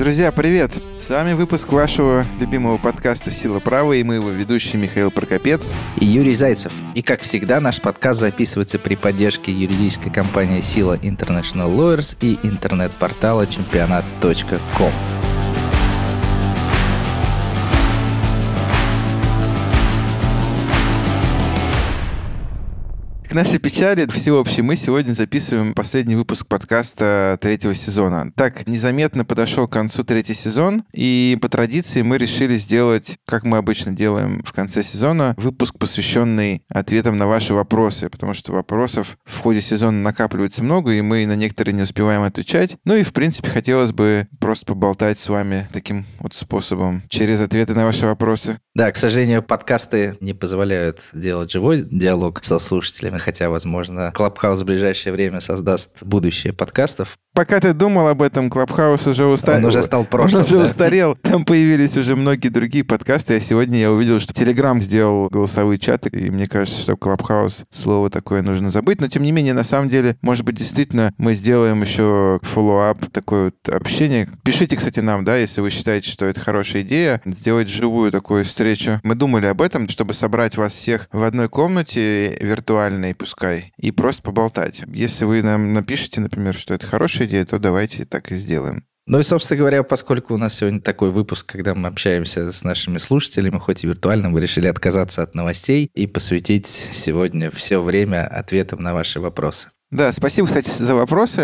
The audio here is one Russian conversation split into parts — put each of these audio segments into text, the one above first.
Друзья, привет! С вами выпуск вашего любимого подкаста «Сила права» и мы его ведущий Михаил Прокопец. И Юрий Зайцев. И, как всегда, наш подкаст записывается при поддержке юридической компании «Сила International Lawyers» и интернет-портала чемпионат.ком. К нашей печали всеобщей мы сегодня записываем последний выпуск подкаста третьего сезона. Так, незаметно подошел к концу третий сезон, и по традиции мы решили сделать, как мы обычно делаем в конце сезона, выпуск, посвященный ответам на ваши вопросы, потому что вопросов в ходе сезона накапливается много, и мы на некоторые не успеваем отвечать. Ну и, в принципе, хотелось бы просто поболтать с вами таким вот способом через ответы на ваши вопросы. Да, к сожалению, подкасты не позволяют делать живой диалог со слушателями, хотя, возможно, Clubhouse в ближайшее время создаст будущее подкастов. Пока ты думал об этом, Clubhouse уже устарел. Он уже стал прошлым, Он уже да? устарел. Там появились уже многие другие подкасты. А сегодня я увидел, что Телеграм сделал голосовые чаты, и мне кажется, что Clubhouse слово такое нужно забыть. Но, тем не менее, на самом деле, может быть, действительно мы сделаем еще follow-up, такое вот общение. Пишите, кстати, нам, да, если вы считаете, что это хорошая идея, сделать живую такую встречу. Мы думали об этом, чтобы собрать вас всех в одной комнате виртуальной, пускай, и просто поболтать. Если вы нам напишите, например, что это хорошая идея, то давайте так и сделаем. Ну и, собственно говоря, поскольку у нас сегодня такой выпуск, когда мы общаемся с нашими слушателями, хоть и виртуально, мы решили отказаться от новостей и посвятить сегодня все время ответам на ваши вопросы. Да, спасибо, кстати, за вопросы.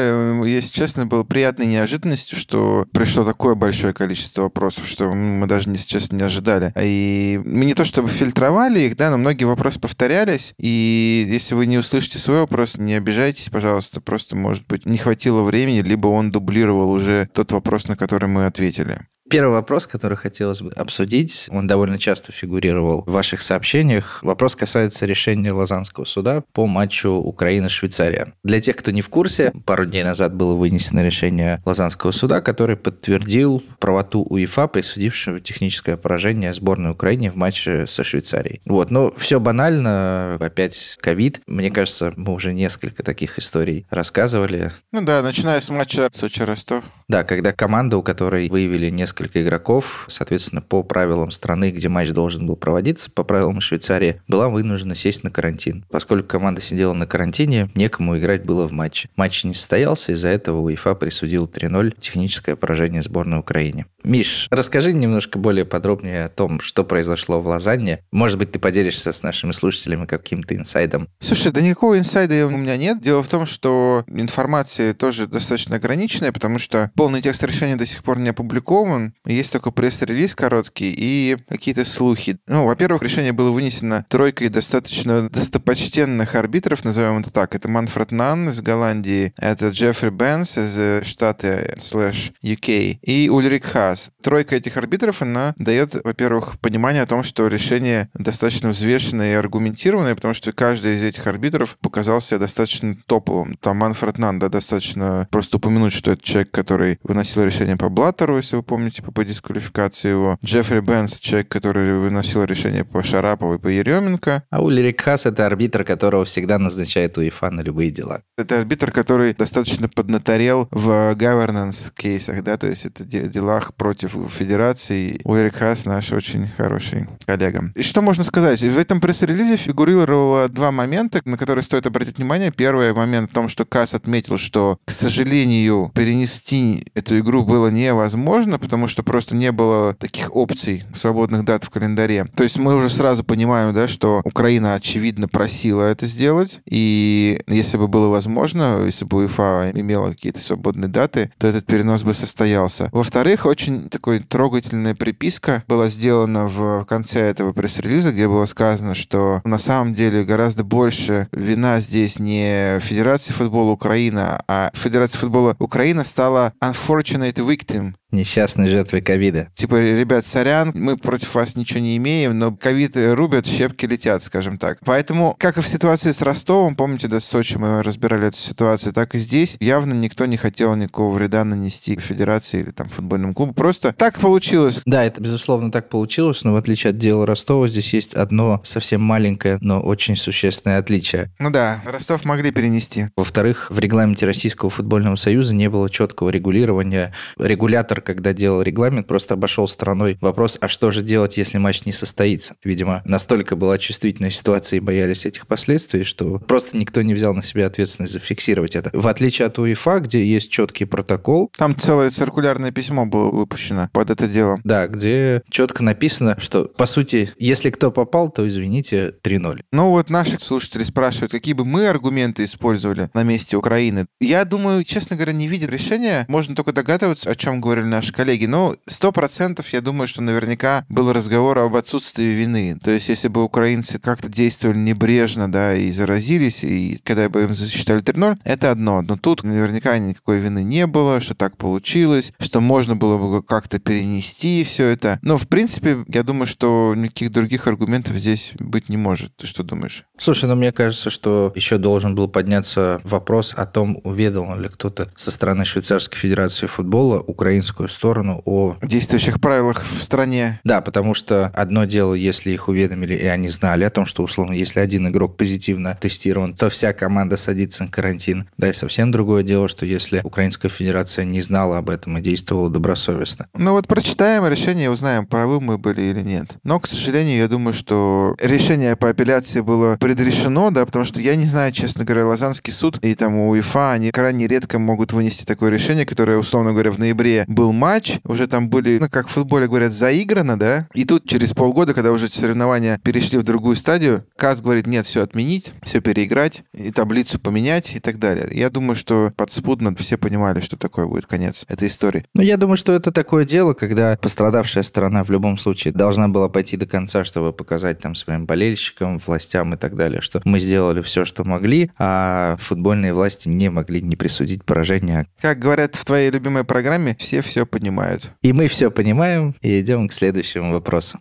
Если честно, было приятной неожиданностью, что пришло такое большое количество вопросов, что мы даже, если честно, не ожидали. И мы не то чтобы фильтровали их, да, но многие вопросы повторялись. И если вы не услышите свой вопрос, не обижайтесь, пожалуйста. Просто, может быть, не хватило времени, либо он дублировал уже тот вопрос, на который мы ответили. Первый вопрос, который хотелось бы обсудить, он довольно часто фигурировал в ваших сообщениях. Вопрос касается решения Лозаннского суда по матчу Украина-Швейцария. Для тех, кто не в курсе, пару дней назад было вынесено решение Лозаннского суда, который подтвердил правоту УЕФА, присудившего техническое поражение сборной Украине в матче со Швейцарией. Вот, но все банально, опять ковид. Мне кажется, мы уже несколько таких историй рассказывали. Ну да, начиная с матча Сочи-Ростов. Да, когда команда, у которой выявили несколько игроков, соответственно, по правилам страны, где матч должен был проводиться, по правилам Швейцарии, была вынуждена сесть на карантин. Поскольку команда сидела на карантине, некому играть было в матче. Матч не состоялся, из-за этого УЕФА присудил 3-0 техническое поражение сборной Украине. Миш, расскажи немножко более подробнее о том, что произошло в Лозанне. Может быть, ты поделишься с нашими слушателями каким-то инсайдом. Слушай, да никакого инсайда у меня нет. Дело в том, что информация тоже достаточно ограниченная, потому что полный текст решения до сих пор не опубликован. Есть только пресс-релиз короткий и какие-то слухи. Ну, во-первых, решение было вынесено тройкой достаточно достопочтенных арбитров, назовем это так. Это Манфред Нан из Голландии, это Джеффри Бенц из Штатов слэш UK и Ульрих Хаас. Тройка этих арбитров, она дает, во-первых, понимание о том, что решение достаточно взвешенное и аргументированное, потому что каждый из этих арбитров показал себя достаточно топовым. Там Манфред Нан, да, достаточно просто упомянуть, что это человек, который выносил решение по Блаттеру, если вы помните, по дисквалификации его. Джеффри Бенц, человек, который выносил решение по Шарапову и по Еременко. А Ульрик Хас – это арбитр, которого всегда назначает УЕФА на любые дела. Это арбитр, который достаточно поднаторел в governance кейсах, да, то есть это делах против федерации. Ульрик Хас наш очень хороший коллега. И что можно сказать? В этом пресс-релизе фигурировало два момента, на которые стоит обратить внимание. Первый момент в том, что Касс отметил, что, к сожалению, перенести эту игру было невозможно, потому что просто не было таких опций свободных дат в календаре. То есть мы уже сразу понимаем, да, что Украина, очевидно, просила это сделать, и если бы было возможно, если бы УЕФА имела какие-то свободные даты, то этот перенос бы состоялся. Во-вторых, очень такой трогательная приписка была сделана в конце этого пресс-релиза, где было сказано, что на самом деле гораздо больше вина здесь не Федерации футбола Украина, а Федерация футбола Украина стала unfortunate victim несчастной жертвой ковида. Типа, ребят, сорян, мы против вас ничего не имеем, но ковид рубят, щепки летят, скажем так. Поэтому, как и в ситуации с Ростовом, помните, да, с Сочи мы разбирали эту ситуацию, так и здесь явно никто не хотел никакого вреда нанести федерации или там футбольному клубу. Просто так получилось. Да, это, безусловно, так получилось, но в отличие от дела Ростова, здесь есть одно совсем маленькое, но очень существенное отличие. Ну да, Ростов могли перенести. Во-вторых, в регламенте Российского футбольного союза не было четкого регулирования. Регулятор Блаттер, когда делал регламент, просто обошел стороной вопрос, а что же делать, если матч не состоится? Видимо, настолько была чувствительная ситуация и боялись этих последствий, что просто никто не взял на себя ответственность зафиксировать это. В отличие от УЕФА, где есть четкий протокол. Там целое циркулярное письмо было выпущено под это дело. Да, где четко написано, что, по сути, если кто попал, то, извините, 3-0. Ну вот наши слушатели спрашивают, какие бы мы аргументы использовали на месте Украины. Я думаю, честно говоря, не видя решения, можно только догадываться, о чем говорили наши коллеги. Но сто процентов я думаю, что наверняка был разговор об отсутствии вины. То есть, если бы украинцы как-то действовали небрежно, да, и заразились, и когда бы им засчитали 3-0, это одно. Но тут наверняка никакой вины не было, что так получилось, что можно было бы как-то перенести все это. Но, в принципе, я думаю, что никаких других аргументов здесь быть не может. Ты что думаешь? Слушай, ну мне кажется, что еще должен был подняться вопрос о том, уведомил ли кто-то со стороны Швейцарской Федерации футбола украинскую сторону о действующих правилах в стране. Да, потому что одно дело, если их уведомили, и они знали о том, что, условно, если один игрок позитивно тестирован, то вся команда садится на карантин. Да, и совсем другое дело, что если Украинская Федерация не знала об этом и действовала добросовестно. Ну вот прочитаем решение, узнаем, правы мы были или нет. Но, к сожалению, я думаю, что решение по апелляции было предрешено, да, потому что я не знаю, честно говоря, Лазанский суд и там УЕФА, они крайне редко могут вынести такое решение, которое, условно говоря, в ноябре был матч, уже там были, ну, как в футболе говорят, заиграно, да, и тут через полгода, когда уже соревнования перешли в другую стадию, КАС говорит, нет, все отменить, все переиграть, и таблицу поменять и так далее. Я думаю, что подспудно все понимали, что такое будет конец этой истории. Ну, я думаю, что это такое дело, когда пострадавшая сторона в любом случае должна была пойти до конца, чтобы показать там своим болельщикам, властям и так далее, что мы сделали все, что могли, а футбольные власти не могли не присудить поражение. Как говорят в твоей любимой программе, все все понимают. И мы все понимаем, и идем к следующему вопросу.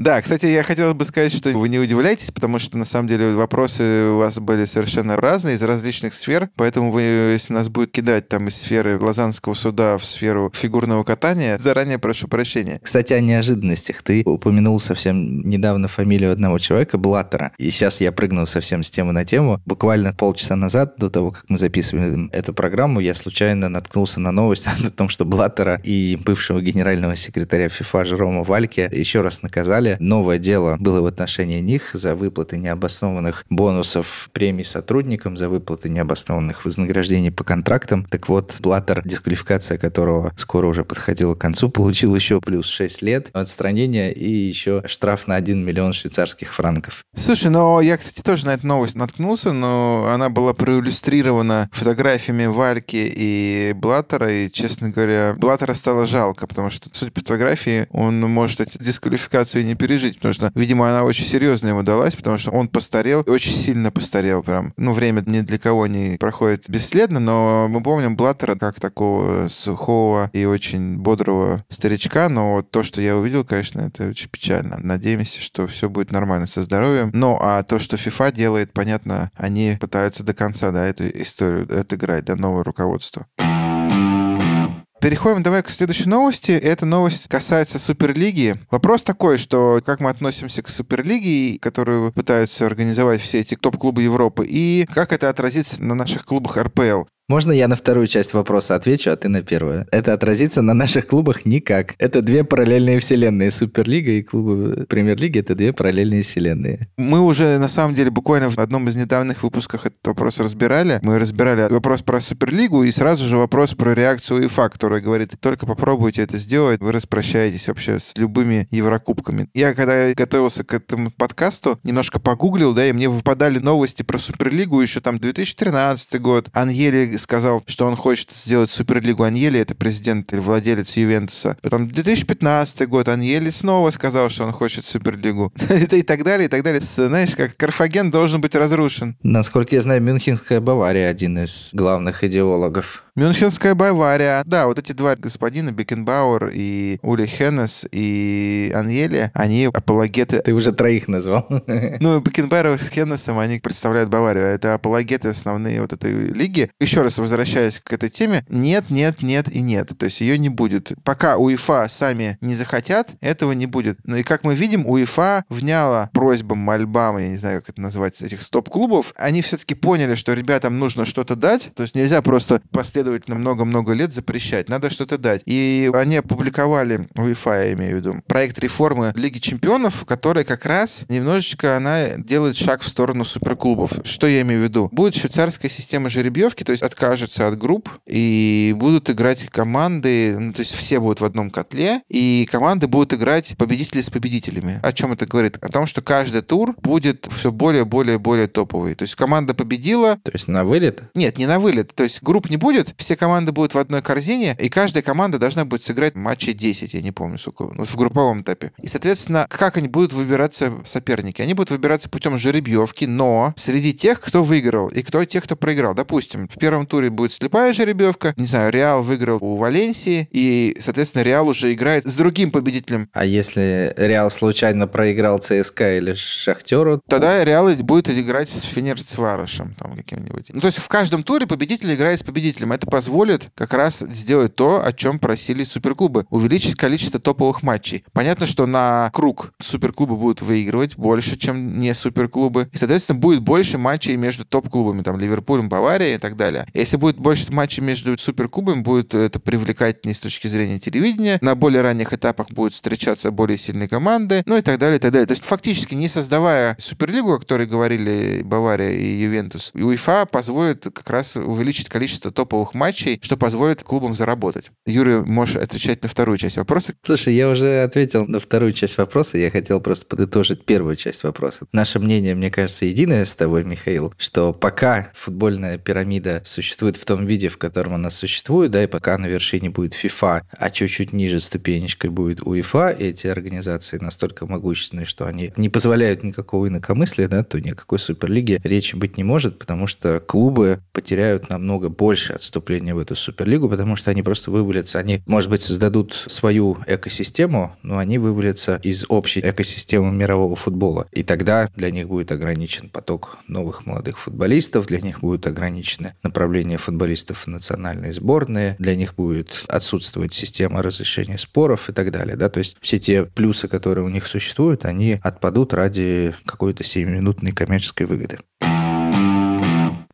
Да, кстати, я хотел бы сказать, что вы не удивляйтесь, потому что на самом деле вопросы у вас были совершенно разные, из различных сфер, поэтому вы, если нас будет кидать там из сферы Лозаннского суда в сферу фигурного катания, заранее прошу прощения. Кстати, о неожиданностях. Ты упомянул совсем недавно фамилию одного человека, Блаттера, и сейчас я прыгнул совсем с темы на тему. Буквально полчаса назад, до того, как мы записывали эту программу, я случайно наткнулся на новость о том, что Блаттера и бывшего генерального секретаря ФИФА Жерома Вальке еще раз наказали далее. Новое дело было в отношении них за выплаты необоснованных бонусов премий сотрудникам, за выплаты необоснованных вознаграждений по контрактам. Так вот, Блаттер, дисквалификация которого скоро уже подходила к концу, получил еще плюс 6 лет отстранения и еще штраф на 1 миллион швейцарских франков. Слушай, ну я, кстати, тоже на эту новость наткнулся, но она была проиллюстрирована фотографиями Вальки и Блаттера, и, честно говоря, Блаттера стало жалко, потому что, судя по фотографии, он может эту дисквалификацию не пережить, потому что, видимо, она очень серьезно ему далась, потому что он постарел, очень сильно постарел прям. Ну, время ни для кого не проходит бесследно, но мы помним Блаттера как такого сухого и очень бодрого старичка, но вот то, что я увидел, конечно, это очень печально. Надеемся, что все будет нормально со здоровьем. Ну, а то, что FIFA делает, понятно, они пытаются до конца, да, эту историю отыграть, до нового руководства. Переходим давай к следующей новости. Эта новость касается Суперлиги. Вопрос такой, что как мы относимся к Суперлиге, которую пытаются организовать все эти топ-клубы Европы, и как это отразится на наших клубах РПЛ. Можно я на вторую часть вопроса отвечу, а ты на первую? Это отразится на наших клубах никак. Это две параллельные вселенные. Суперлига и клубы Премьер-лиги — это две параллельные вселенные. Мы уже, на самом деле, буквально в одном из недавних выпусков этот вопрос разбирали. Мы разбирали вопрос про Суперлигу и сразу же вопрос про реакцию УЕФА, которая говорит, только попробуйте это сделать, вы распрощаетесь вообще с любыми Еврокубками. Я, когда готовился к этому подкасту, немножко погуглил, да, и мне выпадали новости про Суперлигу еще там 2013 год. Аньели сказал, что он хочет сделать Суперлигу Аньели, это президент или владелец Ювентуса. Потом 2015 год Аньели снова сказал, что он хочет Суперлигу. это и так далее, и так далее. Знаешь, как Карфаген должен быть разрушен. Насколько я знаю, Мюнхенская Бавария один из главных идеологов. Мюнхенская Бавария. Да, вот эти два господина, Бекенбауэр и Ули Хеннес и Аньели, они апологеты... Ты уже троих назвал. ну, Бекенбауэр с Хеннесом, они представляют Баварию. Это апологеты основные вот этой лиги. Еще раз возвращаясь к этой теме, нет, нет, нет и нет. То есть ее не будет. Пока УЕФА сами не захотят, этого не будет. Ну и как мы видим, УЕФА вняла просьбам, мольбам, я не знаю, как это называется, этих стоп-клубов. Они все-таки поняли, что ребятам нужно что-то дать. То есть нельзя просто последовать последовательно много-много лет запрещать. Надо что-то дать. И они опубликовали, УЕФА я имею в виду, проект реформы Лиги Чемпионов, которая как раз немножечко она делает шаг в сторону суперклубов. Что я имею в виду? Будет швейцарская система жеребьевки, то есть откажется от групп, и будут играть команды, ну, то есть все будут в одном котле, и команды будут играть победители с победителями. О чем это говорит? О том, что каждый тур будет все более, более, более топовый. То есть команда победила. То есть на вылет? Нет, не на вылет. То есть групп не будет, все команды будут в одной корзине, и каждая команда должна будет сыграть матче 10, я не помню, сколько, вот в групповом этапе. И, соответственно, как они будут выбираться соперники? Они будут выбираться путем жеребьевки, но среди тех, кто выиграл, и кто тех, кто проиграл. Допустим, в первом туре будет слепая жеребьевка, не знаю, Реал выиграл у Валенсии, и, соответственно, Реал уже играет с другим победителем. А если Реал случайно проиграл ЦСКА или Шахтеру? Тогда Реал будет играть с Фенерцварышем там каким-нибудь. Ну, то есть в каждом туре победитель играет с победителем. Это позволит как раз сделать то, о чем просили суперклубы. Увеличить количество топовых матчей. Понятно, что на круг суперклубы будут выигрывать больше, чем не суперклубы. И, соответственно, будет больше матчей между топ-клубами, там, Ливерпулем, Баварией и так далее. Если будет больше матчей между суперклубами, будет это привлекательнее с точки зрения телевидения. На более ранних этапах будут встречаться более сильные команды, ну и так далее, и так далее. То есть фактически не создавая Суперлигу, о которой говорили Бавария и Ювентус, УЕФА позволит как раз увеличить количество топовых матчей, что позволит клубам заработать. Юрий, можешь отвечать на вторую часть вопроса. Слушай, я уже ответил на вторую часть вопроса, я хотел просто подытожить первую часть вопроса. Наше мнение, мне кажется, единое с тобой, Михаил, что пока футбольная пирамида существует в том виде, в котором она существует, да, и пока на вершине будет FIFA, а чуть-чуть ниже ступенечкой будет УЕФА, эти организации настолько могущественные, что они не позволяют никакого инакомыслия, да, то никакой суперлиги речи быть не может, потому что клубы потеряют намного больше отступления в эту суперлигу, потому что они просто вывалятся, они, может быть, создадут свою экосистему, но они вывалятся из общей экосистемы мирового футбола. И тогда для них будет ограничен поток новых молодых футболистов, для них будет ограничено направление футболистов в национальные сборные, для них будет отсутствовать система разрешения споров и так далее. Да? То есть все те плюсы, которые у них существуют, они отпадут ради какой-то 7-минутной коммерческой выгоды.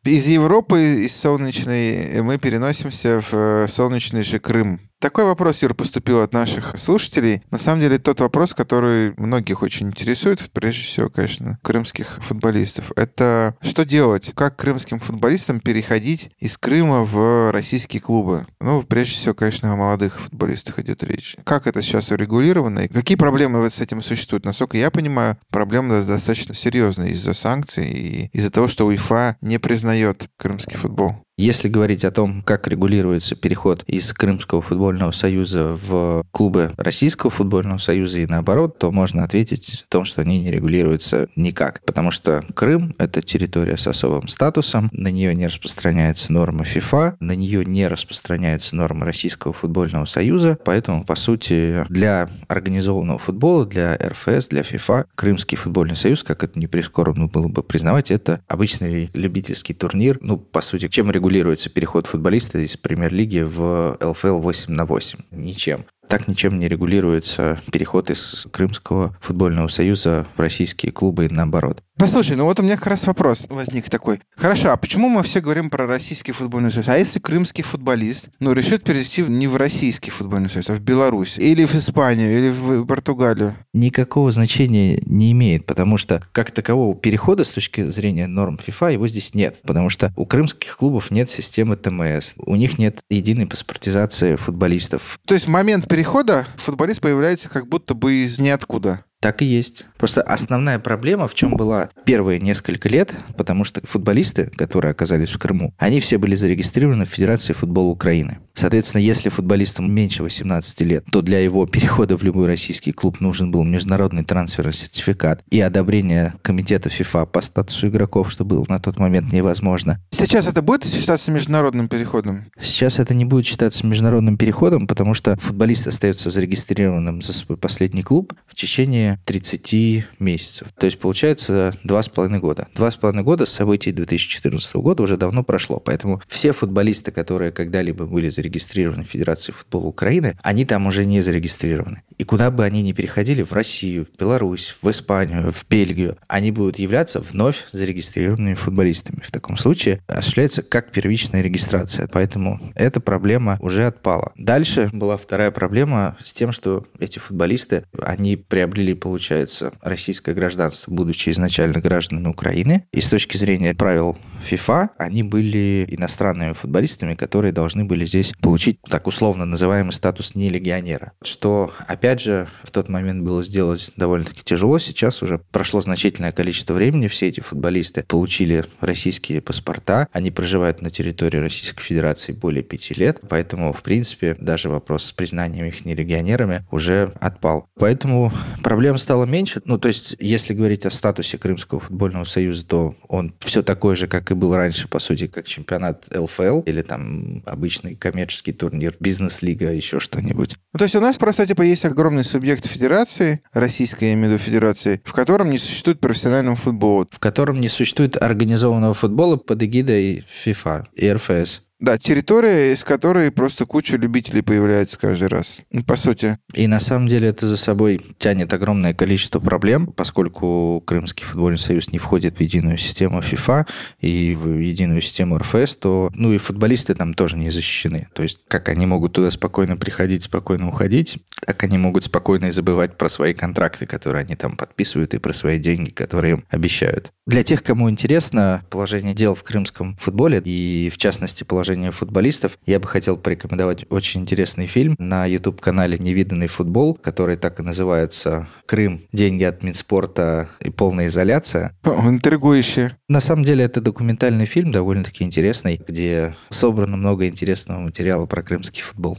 Из Европы, из солнечной, мы переносимся в э, солнечный же Крым. Такой вопрос, Юр, поступил от наших слушателей. На самом деле, тот вопрос, который многих очень интересует, прежде всего, конечно, крымских футболистов, это что делать? Как крымским футболистам переходить из Крыма в российские клубы? Ну, прежде всего, конечно, о молодых футболистах идет речь. Как это сейчас урегулировано? И какие проблемы с этим существуют? Насколько я понимаю, проблема достаточно серьезная из-за санкций и из-за того, что УЕФА не признает крымский футбол. Если говорить о том, как регулируется переход из Крымского футбольного союза в клубы Российского футбольного союза и наоборот, то можно ответить о том, что они не регулируются никак. Потому что Крым – это территория с особым статусом, на нее не распространяется норма ФИФА, на нее не распространяется норма Российского футбольного союза, поэтому, по сути, для организованного футбола, для РФС, для ФИФА, Крымский футбольный союз, как это не прискорбно было бы признавать, это обычный любительский турнир, ну, по сути, чем регулируется регулируется переход футболиста из премьер-лиги в ЛФЛ 8 на 8? Ничем. Так ничем не регулируется переход из Крымского футбольного союза в российские клубы и наоборот. Послушай, ну вот у меня как раз вопрос возник такой. Хорошо, а почему мы все говорим про российский футбольный союз? А если крымский футболист, ну, решит перейти не в российский футбольный союз, а в Беларусь, или в Испанию, или в Португалию? Никакого значения не имеет, потому что как такового перехода с точки зрения норм ФИФА его здесь нет, потому что у крымских клубов нет системы ТМС, у них нет единой паспортизации футболистов. То есть в момент перехода футболист появляется как будто бы из ниоткуда. Так и есть. Просто основная проблема в чем была первые несколько лет, потому что футболисты, которые оказались в Крыму, они все были зарегистрированы в Федерации футбола Украины. Соответственно, если футболистам меньше 18 лет, то для его перехода в любой российский клуб нужен был международный трансферный сертификат и одобрение комитета ФИФА по статусу игроков, что было на тот момент невозможно. Сейчас это будет считаться международным переходом? Сейчас это не будет считаться международным переходом, потому что футболист остается зарегистрированным за свой последний клуб в течение 30 месяцев. То есть получается два с половиной года. Два с половиной года с событий 2014 года уже давно прошло. Поэтому все футболисты, которые когда-либо были зарегистрированы в Федерации футбола Украины, они там уже не зарегистрированы. И куда бы они ни переходили, в Россию, в Беларусь, в Испанию, в Бельгию, они будут являться вновь зарегистрированными футболистами. В таком случае осуществляется как первичная регистрация. Поэтому эта проблема уже отпала. Дальше была вторая проблема с тем, что эти футболисты, они приобрели, получается, российское гражданство, будучи изначально гражданами Украины. И с точки зрения правил FIFA, они были иностранными футболистами, которые должны были здесь получить так условно называемый статус не легионера. Что, опять же, в тот момент было сделать довольно-таки тяжело. Сейчас уже прошло значительное количество времени. Все эти футболисты получили российские паспорта. Они проживают на территории Российской Федерации более пяти лет. Поэтому, в принципе, даже вопрос с признанием их не легионерами уже отпал. Поэтому проблем стало меньше. Ну, то есть, если говорить о статусе Крымского футбольного союза, то он все такой же, как и был раньше, по сути, как чемпионат ЛФЛ или там обычный коммерческий турнир, бизнес-лига, еще что-нибудь. Ну, то есть у нас просто типа есть огромный субъект федерации, российской, я имею в виду федерации, в котором не существует профессионального футбола. В котором не существует организованного футбола под эгидой FIFA и РФС. Да, территория, из которой просто куча любителей появляется каждый раз. Ну, по сути. И на самом деле это за собой тянет огромное количество проблем, поскольку Крымский футбольный союз не входит в единую систему FIFA и в единую систему РФС, то ну и футболисты там тоже не защищены. То есть как они могут туда спокойно приходить, спокойно уходить, так они могут спокойно и забывать про свои контракты, которые они там подписывают, и про свои деньги, которые им обещают. Для тех, кому интересно положение дел в крымском футболе и, в частности, положение футболистов, я бы хотел порекомендовать очень интересный фильм на YouTube-канале «Невиданный футбол», который так и называется «Крым. Деньги от Минспорта и полная изоляция». Интригующе. На самом деле это документальный фильм, довольно-таки интересный, где собрано много интересного материала про крымский футбол.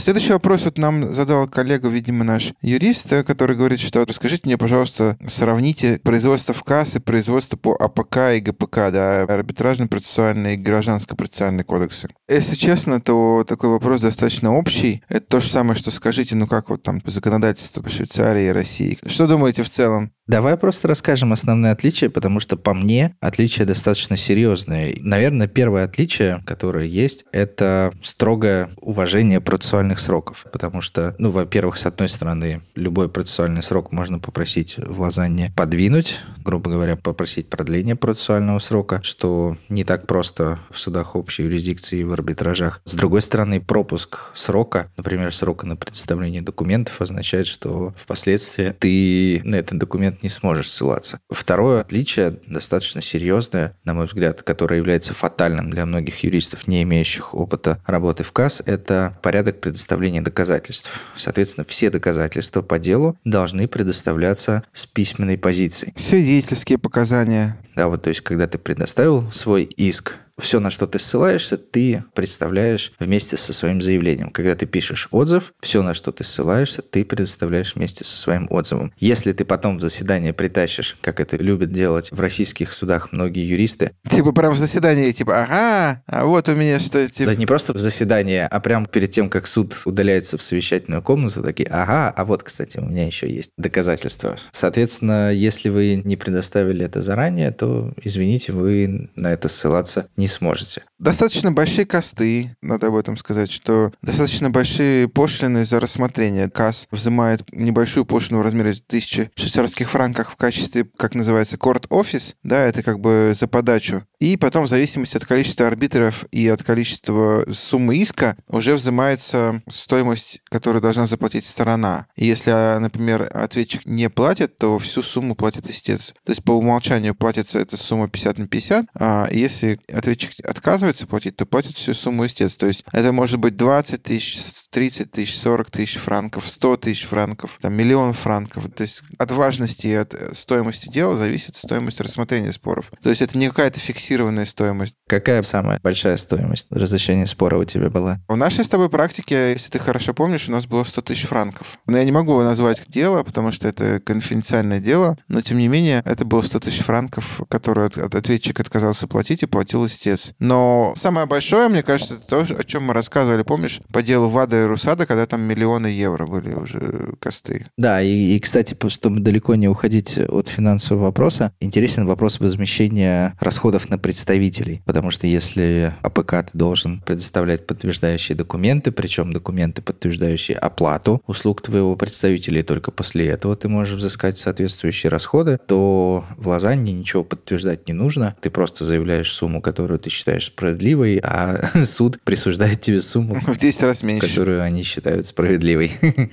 Следующий вопрос вот нам задал коллега, видимо, наш юрист, э, который говорит, что расскажите мне, пожалуйста, сравните производство в КАС и производство по АПК и ГПК, да, арбитражно-процессуальные и гражданско-процессуальные кодексы. Если честно, то такой вопрос достаточно общий. Это то же самое, что скажите, ну как вот там по законодательству по Швейцарии и России. Что думаете в целом? Давай просто расскажем основные отличия, потому что по мне отличия достаточно серьезные. Наверное, первое отличие, которое есть, это строгое уважение процессуальных сроков. Потому что, ну, во-первых, с одной стороны, любой процессуальный срок можно попросить в Лозанне подвинуть, грубо говоря, попросить продление процессуального срока, что не так просто в судах общей юрисдикции и в арбитражах. С другой стороны, пропуск срока, например, срока на представление документов, означает, что впоследствии ты на этот документ не сможешь ссылаться. Второе отличие, достаточно серьезное, на мой взгляд, которое является фатальным для многих юристов, не имеющих опыта работы в КАС, это порядок предоставления доказательств. Соответственно, все доказательства по делу должны предоставляться с письменной позиции. Свидетельские показания. Да, вот то есть, когда ты предоставил свой иск, все, на что ты ссылаешься, ты представляешь вместе со своим заявлением. Когда ты пишешь отзыв, все, на что ты ссылаешься, ты предоставляешь вместе со своим отзывом. Если ты потом в заседание притащишь, как это любят делать в российских судах многие юристы. Типа прям в заседании, типа, ага, а вот у меня что типа... Да не просто в заседание, а прям перед тем, как суд удаляется в совещательную комнату, такие, ага, а вот, кстати, у меня еще есть доказательства. Соответственно, если вы не предоставили это заранее, то, извините, вы на это ссылаться не сможете. Достаточно большие косты, надо об этом сказать, что достаточно большие пошлины за рассмотрение. КАС взимает небольшую пошлину в размере тысячи швейцарских франков в качестве, как называется, корт-офис, да, это как бы за подачу. И потом, в зависимости от количества арбитров и от количества суммы иска, уже взимается стоимость, которую должна заплатить сторона. И если, например, ответчик не платит, то всю сумму платит истец. То есть по умолчанию платится эта сумма 50 на 50, а если ответчик отказывается платить, то платит всю сумму истец. То есть это может быть 20 тысяч, 30 тысяч, 40 тысяч франков, 100 тысяч франков, там, миллион франков. То есть от важности и от стоимости дела зависит стоимость рассмотрения споров. То есть это не какая-то фиксированная стоимость. Какая самая большая стоимость разрешения спора у тебя была? В нашей с тобой практике, если ты хорошо помнишь, у нас было 100 тысяч франков. Но я не могу назвать дело, потому что это конфиденциальное дело, но тем не менее это было 100 тысяч франков, которые ответчик отказался платить и платил истец. Но самое большое, мне кажется, это то, о чем мы рассказывали, помнишь, по делу ВАДА после РУСАДА, когда там миллионы евро были уже косты. Да, и, и, кстати, чтобы далеко не уходить от финансового вопроса, интересен вопрос возмещения расходов на представителей. Потому что если АПК ты должен предоставлять подтверждающие документы, причем документы, подтверждающие оплату услуг твоего представителя, и только после этого ты можешь взыскать соответствующие расходы, то в Лозанне ничего подтверждать не нужно. Ты просто заявляешь сумму, которую ты считаешь справедливой, а суд присуждает тебе сумму, В 10 раз меньше. которую они считают справедливой.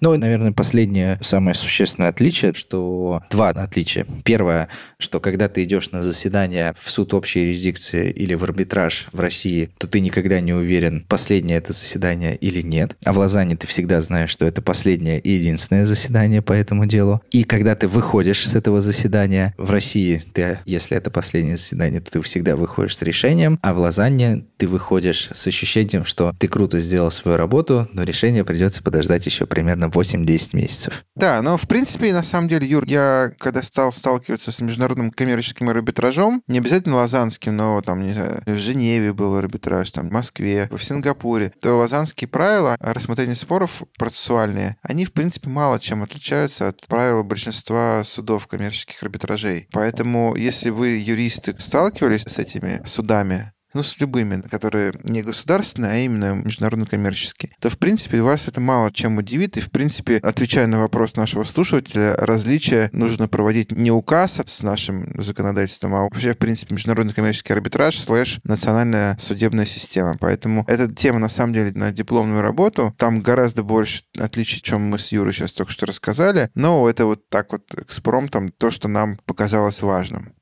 Ну, и, наверное, последнее, самое существенное отличие, что два отличия. Первое, что когда ты идешь на заседание в суд общей юрисдикции или в арбитраж в России, то ты никогда не уверен, последнее это заседание или нет. А в Лозанне ты всегда знаешь, что это последнее и единственное заседание по этому делу. И когда ты выходишь с этого заседания, в России ты, если это последнее заседание, то ты всегда выходишь с решением, а в Лозанне ты выходишь с ощущением, что ты круто сделал свою работу, но решение придется подождать еще примерно 8-10 месяцев. Да, но в принципе, на самом деле, Юр, я когда стал сталкиваться с международным коммерческим арбитражом, не обязательно лазанским, но там, не знаю, в Женеве был арбитраж, там, в Москве, в Сингапуре, то лазанские правила рассмотрения споров процессуальные, они, в принципе, мало чем отличаются от правил большинства судов коммерческих арбитражей. Поэтому, если вы, юристы, сталкивались с этими судами, ну, с любыми, которые не государственные, а именно международно-коммерческие, то, в принципе, вас это мало чем удивит. И, в принципе, отвечая на вопрос нашего слушателя, различия нужно проводить не указ с нашим законодательством, а вообще, в принципе, международно-коммерческий арбитраж слэш национальная судебная система. Поэтому эта тема, на самом деле, на дипломную работу. Там гораздо больше отличий, чем мы с Юрой сейчас только что рассказали. Но это вот так вот экспромтом то, что нам показалось важным.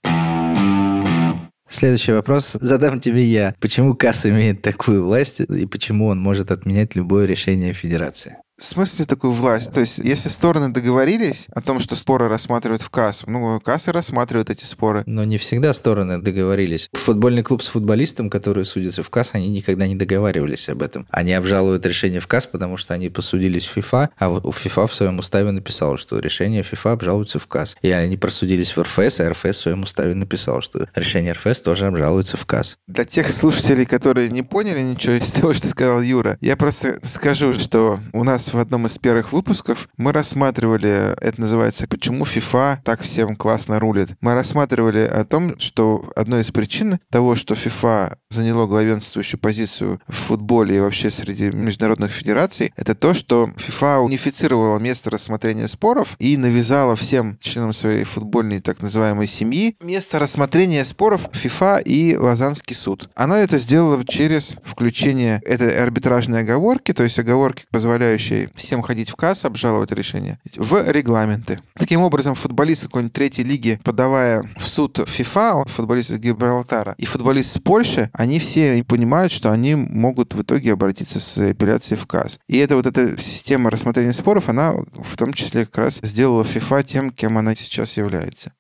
Следующий вопрос задам тебе я. Почему КАС имеет такую власть и почему он может отменять любое решение Федерации? В смысле такую власть? То есть, если стороны договорились о том, что споры рассматривают в КАС, ну, КАС и рассматривают эти споры. Но не всегда стороны договорились. Футбольный клуб с футболистом, которые судятся в КАС, они никогда не договаривались об этом. Они обжалуют решение в КАС, потому что они посудились в ФИФА, а ФИФА в своем уставе написал, что решение ФИФА обжалуется в КАС. И они просудились в РФС, а РФС в своем уставе написал, что решение РФС тоже обжалуется в КАС. Для тех слушателей, которые не поняли ничего из того, что сказал Юра, я просто скажу, что у нас в одном из первых выпусков мы рассматривали, это называется «Почему FIFA так всем классно рулит?». Мы рассматривали о том, что одной из причин того, что FIFA заняло главенствующую позицию в футболе и вообще среди международных федераций, это то, что FIFA унифицировала место рассмотрения споров и навязала всем членам своей футбольной так называемой семьи место рассмотрения споров FIFA и Лозаннский суд. Она это сделала через включение этой арбитражной оговорки, то есть оговорки, позволяющей всем ходить в КАС, обжаловать решение, в регламенты. Таким образом, футболист какой-нибудь третьей лиги, подавая в суд ФИФА, футболист из Гибралтара и футболист с Польши, они все понимают, что они могут в итоге обратиться с апелляцией в КАС. И это вот эта система рассмотрения споров, она в том числе как раз сделала ФИФА тем, кем она сейчас является.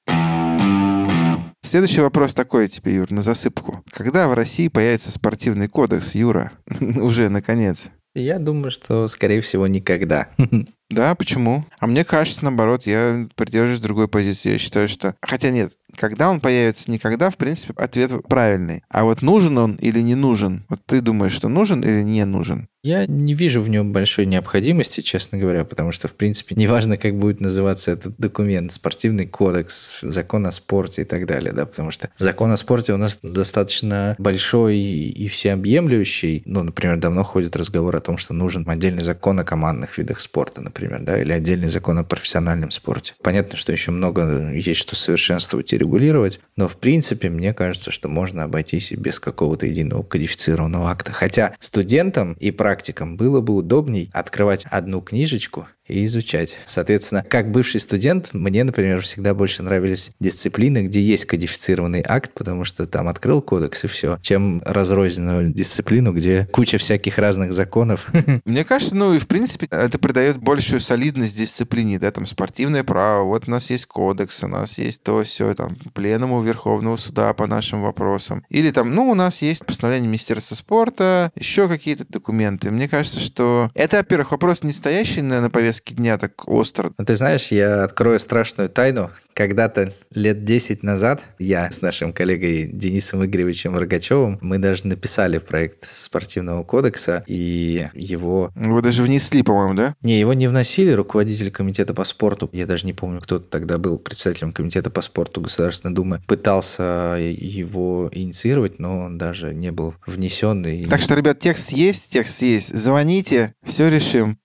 Следующий вопрос такой тебе, Юр, на засыпку. Когда в России появится спортивный кодекс, Юра? Уже, наконец. Я думаю, что, скорее всего, никогда. Да, почему? А мне кажется, наоборот, я придерживаюсь другой позиции. Я считаю, что... Хотя нет, когда он появится, никогда, в принципе, ответ правильный. А вот нужен он или не нужен? Вот ты думаешь, что нужен или не нужен? Я не вижу в нем большой необходимости, честно говоря, потому что, в принципе, неважно, как будет называться этот документ, спортивный кодекс, закон о спорте и так далее, да, потому что закон о спорте у нас достаточно большой и всеобъемлющий. Ну, например, давно ходит разговор о том, что нужен отдельный закон о командных видах спорта, например, да, или отдельный закон о профессиональном спорте. Понятно, что еще много есть что совершенствовать и регулировать, но, в принципе, мне кажется, что можно обойтись и без какого-то единого кодифицированного акта. Хотя студентам и практикам было бы удобней открывать одну книжечку и изучать. Соответственно, как бывший студент, мне, например, всегда больше нравились дисциплины, где есть кодифицированный акт, потому что там открыл кодекс и все, чем разрозненную дисциплину, где куча всяких разных законов. Мне кажется, ну и в принципе это придает большую солидность дисциплине, да, там спортивное право, вот у нас есть кодекс, у нас есть то все, там пленуму Верховного суда по нашим вопросам. Или там, ну, у нас есть постановление Министерства спорта, еще какие-то документы. Мне кажется, что это, во-первых, вопрос не стоящий на, на повестке повестке дня так остро. Ну, ты знаешь, я открою страшную тайну. Когда-то лет 10 назад я с нашим коллегой Денисом Игоревичем Рогачевым, мы даже написали проект спортивного кодекса, и его... Вы даже внесли, по-моему, да? Не, его не вносили, руководитель комитета по спорту, я даже не помню, кто тогда был председателем комитета по спорту Государственной Думы, пытался его инициировать, но он даже не был внесен. И... Так что, ребят, текст есть, текст есть. Звоните, все решим.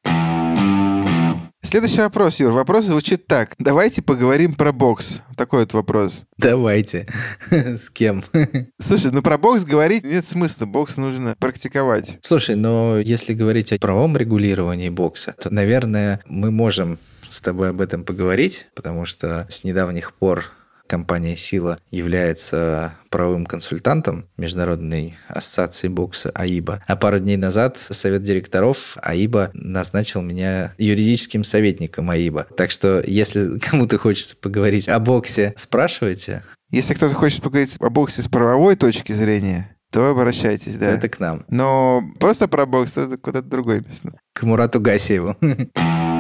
Следующий вопрос, Юр. Вопрос звучит так. Давайте поговорим про бокс. Такой вот вопрос. Давайте. С кем? Слушай, ну про бокс говорить нет смысла. Бокс нужно практиковать. Слушай, но если говорить о правом регулировании бокса, то, наверное, мы можем с тобой об этом поговорить, потому что с недавних пор компания «Сила» является правовым консультантом Международной ассоциации бокса АИБа. А пару дней назад совет директоров АИБа назначил меня юридическим советником АИБа. Так что, если кому-то хочется поговорить о боксе, спрашивайте. Если кто-то хочет поговорить о боксе с правовой точки зрения, то обращайтесь, да. Это к нам. Но просто про бокс это куда-то другое место. К Мурату Гасиеву.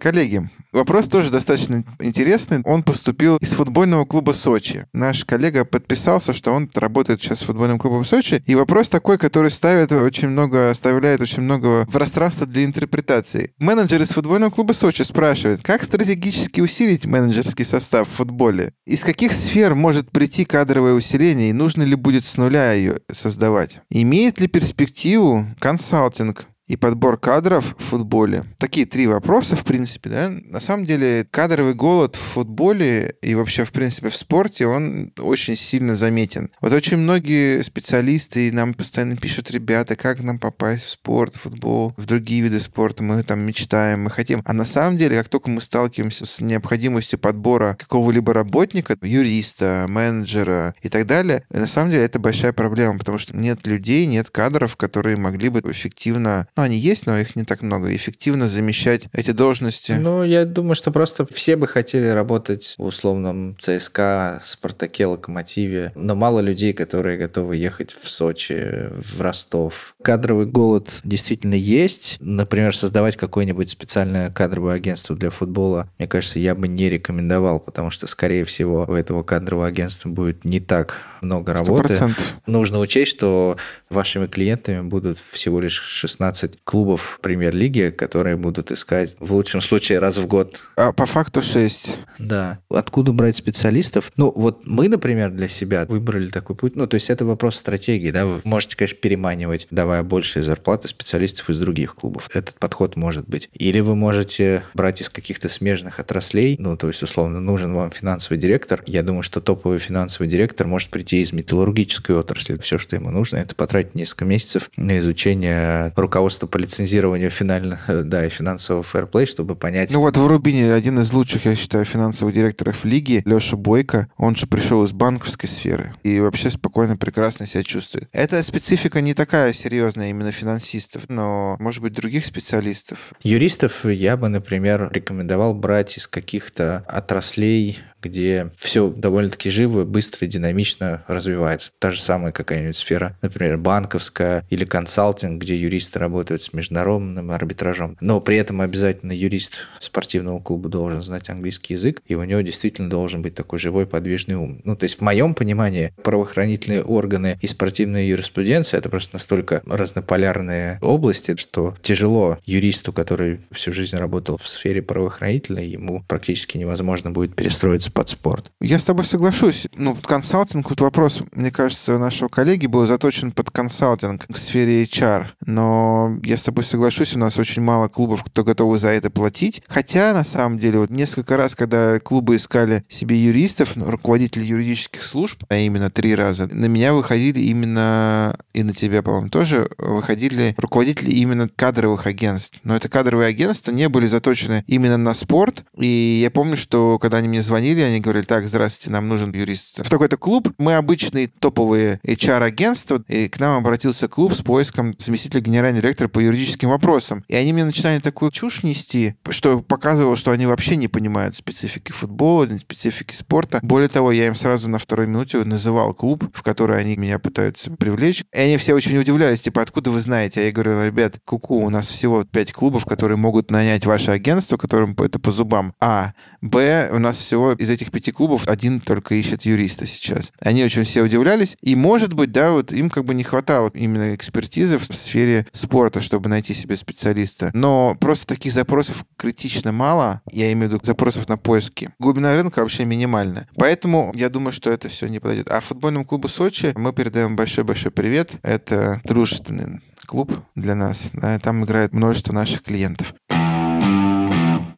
Коллеги, вопрос тоже достаточно интересный. Он поступил из футбольного клуба Сочи. Наш коллега подписался, что он работает сейчас в футбольном клубе Сочи. И вопрос такой, который ставит очень много, оставляет очень много пространства для интерпретации. Менеджер из футбольного клуба Сочи спрашивает, как стратегически усилить менеджерский состав в футболе? Из каких сфер может прийти кадровое усиление и нужно ли будет с нуля ее создавать? Имеет ли перспективу консалтинг и подбор кадров в футболе. Такие три вопроса, в принципе, да. На самом деле, кадровый голод в футболе и вообще, в принципе, в спорте, он очень сильно заметен. Вот очень многие специалисты нам постоянно пишут, ребята, как нам попасть в спорт, в футбол, в другие виды спорта, мы там мечтаем, мы хотим. А на самом деле, как только мы сталкиваемся с необходимостью подбора какого-либо работника, юриста, менеджера и так далее, на самом деле это большая проблема, потому что нет людей, нет кадров, которые могли бы эффективно ну, они есть, но их не так много. Эффективно замещать эти должности. Ну, я думаю, что просто все бы хотели работать в условном ЦСКА, Спартаке, Локомотиве, но мало людей, которые готовы ехать в Сочи, в Ростов. Кадровый голод действительно есть. Например, создавать какое-нибудь специальное кадровое агентство для футбола, мне кажется, я бы не рекомендовал, потому что, скорее всего, у этого кадрового агентства будет не так много работы. 100%. Нужно учесть, что вашими клиентами будут всего лишь 16 15 клубов премьер-лиги, которые будут искать в лучшем случае раз в год. А по факту 6. Да. Откуда брать специалистов? Ну, вот мы, например, для себя выбрали такой путь. Ну, то есть это вопрос стратегии, да. Вы можете, конечно, переманивать, давая большие зарплаты специалистов из других клубов. Этот подход может быть. Или вы можете брать из каких-то смежных отраслей, ну, то есть, условно, нужен вам финансовый директор. Я думаю, что топовый финансовый директор может прийти из металлургической отрасли. Все, что ему нужно, это потратить несколько месяцев на изучение руководства по лицензированию финально, да, и финансового фэрплей, чтобы понять... Ну вот в Рубине один из лучших, я считаю, финансовых директоров лиги, Леша Бойко, он же пришел из банковской сферы и вообще спокойно, прекрасно себя чувствует. Эта специфика не такая серьезная именно финансистов, но, может быть, других специалистов. Юристов я бы, например, рекомендовал брать из каких-то отраслей где все довольно-таки живо, быстро динамично развивается. Та же самая какая-нибудь сфера, например, банковская или консалтинг, где юристы работают с международным арбитражом. Но при этом обязательно юрист спортивного клуба должен знать английский язык, и у него действительно должен быть такой живой, подвижный ум. Ну, то есть в моем понимании правоохранительные органы и спортивная юриспруденция это просто настолько разнополярные области, что тяжело юристу, который всю жизнь работал в сфере правоохранительной, ему практически невозможно будет перестроиться под спорт. Я с тобой соглашусь. Ну, консалтинг, вот вопрос, мне кажется, нашего коллеги был заточен под консалтинг в сфере HR. Но я с тобой соглашусь, у нас очень мало клубов, кто готовы за это платить. Хотя, на самом деле, вот несколько раз, когда клубы искали себе юристов, ну, руководителей юридических служб, а именно три раза, на меня выходили именно, и на тебя, по-моему, тоже, выходили руководители именно кадровых агентств. Но это кадровые агентства не были заточены именно на спорт. И я помню, что когда они мне звонили, звонили, они говорили, так, здравствуйте, нам нужен юрист в такой-то клуб. Мы обычные топовые HR-агентства, и к нам обратился клуб с поиском заместителя генерального директора по юридическим вопросам. И они мне начинали такую чушь нести, что показывало, что они вообще не понимают специфики футбола, специфики спорта. Более того, я им сразу на второй минуте называл клуб, в который они меня пытаются привлечь. И они все очень удивлялись, типа, откуда вы знаете? А я говорю, ребят, куку, у нас всего пять клубов, которые могут нанять ваше агентство, которым это по зубам. А, Б, у нас всего из этих пяти клубов один только ищет юриста сейчас. Они очень все удивлялись. И, может быть, да, вот им как бы не хватало именно экспертизы в сфере спорта, чтобы найти себе специалиста. Но просто таких запросов критично мало. Я имею в виду запросов на поиски. Глубина рынка вообще минимальная. Поэтому я думаю, что это все не подойдет. А футбольному клубу Сочи мы передаем большой-большой привет. Это дружественный клуб для нас. Там играет множество наших клиентов.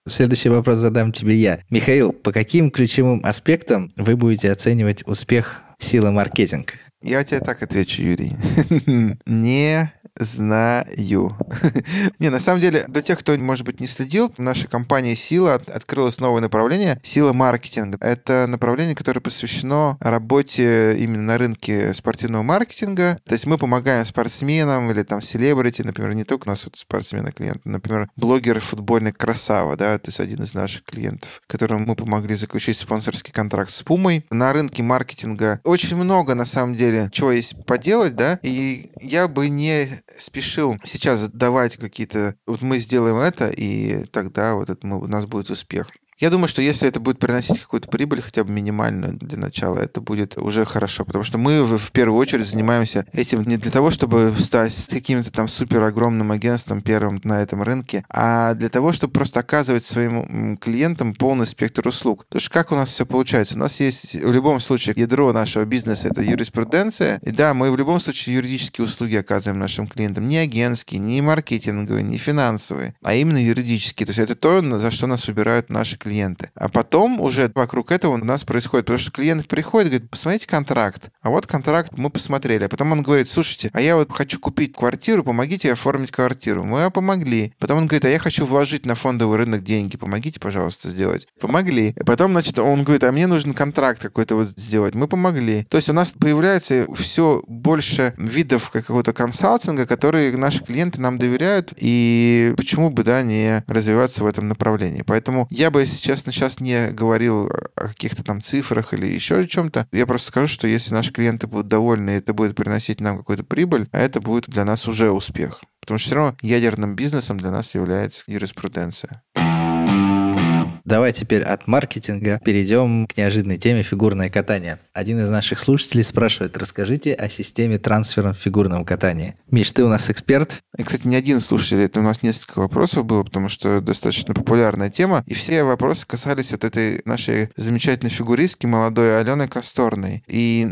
Следующий вопрос задам тебе я. Михаил, по каким ключевым аспектам вы будете оценивать успех силы маркетинга? Я тебе так отвечу, Юрий. Не знаю. не, на самом деле, для тех, кто, может быть, не следил, наша компания «Сила» открылось новое направление — «Сила маркетинга». Это направление, которое посвящено работе именно на рынке спортивного маркетинга. То есть мы помогаем спортсменам или там селебрити, например, не только у нас вот спортсмены клиенты, например, блогер футбольный Красава, да, то есть один из наших клиентов, которому мы помогли заключить спонсорский контракт с Пумой. На рынке маркетинга очень много, на самом деле, чего есть поделать, да, и я бы не спешил сейчас давать какие-то... Вот мы сделаем это, и тогда вот это, мы, у нас будет успех. Я думаю, что если это будет приносить какую-то прибыль, хотя бы минимальную для начала, это будет уже хорошо, потому что мы в первую очередь занимаемся этим не для того, чтобы стать каким-то там супер огромным агентством первым на этом рынке, а для того, чтобы просто оказывать своим клиентам полный спектр услуг. То есть как у нас все получается? У нас есть в любом случае ядро нашего бизнеса — это юриспруденция, и да, мы в любом случае юридические услуги оказываем нашим клиентам, не агентские, не маркетинговые, не финансовые, а именно юридические. То есть это то, за что нас убирают наши клиенты. А потом уже вокруг этого у нас происходит, потому что клиент приходит говорит, посмотрите контракт. А вот контракт мы посмотрели. А потом он говорит, слушайте, а я вот хочу купить квартиру, помогите оформить квартиру. Мы помогли. Потом он говорит, а я хочу вложить на фондовый рынок деньги, помогите, пожалуйста, сделать. Помогли. Потом, значит, он говорит, а мне нужен контракт какой-то вот сделать. Мы помогли. То есть у нас появляется все больше видов какого-то консалтинга, которые наши клиенты нам доверяют, и почему бы, да, не развиваться в этом направлении. Поэтому я бы честно, сейчас не говорил о каких-то там цифрах или еще о чем-то. Я просто скажу, что если наши клиенты будут довольны, это будет приносить нам какую-то прибыль, а это будет для нас уже успех. Потому что все равно ядерным бизнесом для нас является юриспруденция. Давай теперь от маркетинга перейдем к неожиданной теме фигурное катание. Один из наших слушателей спрашивает, расскажите о системе трансфера в фигурном катании. Миш, ты у нас эксперт. И, кстати, не один слушатель, это у нас несколько вопросов было, потому что достаточно популярная тема, и все вопросы касались вот этой нашей замечательной фигуристки молодой Алены Косторной. И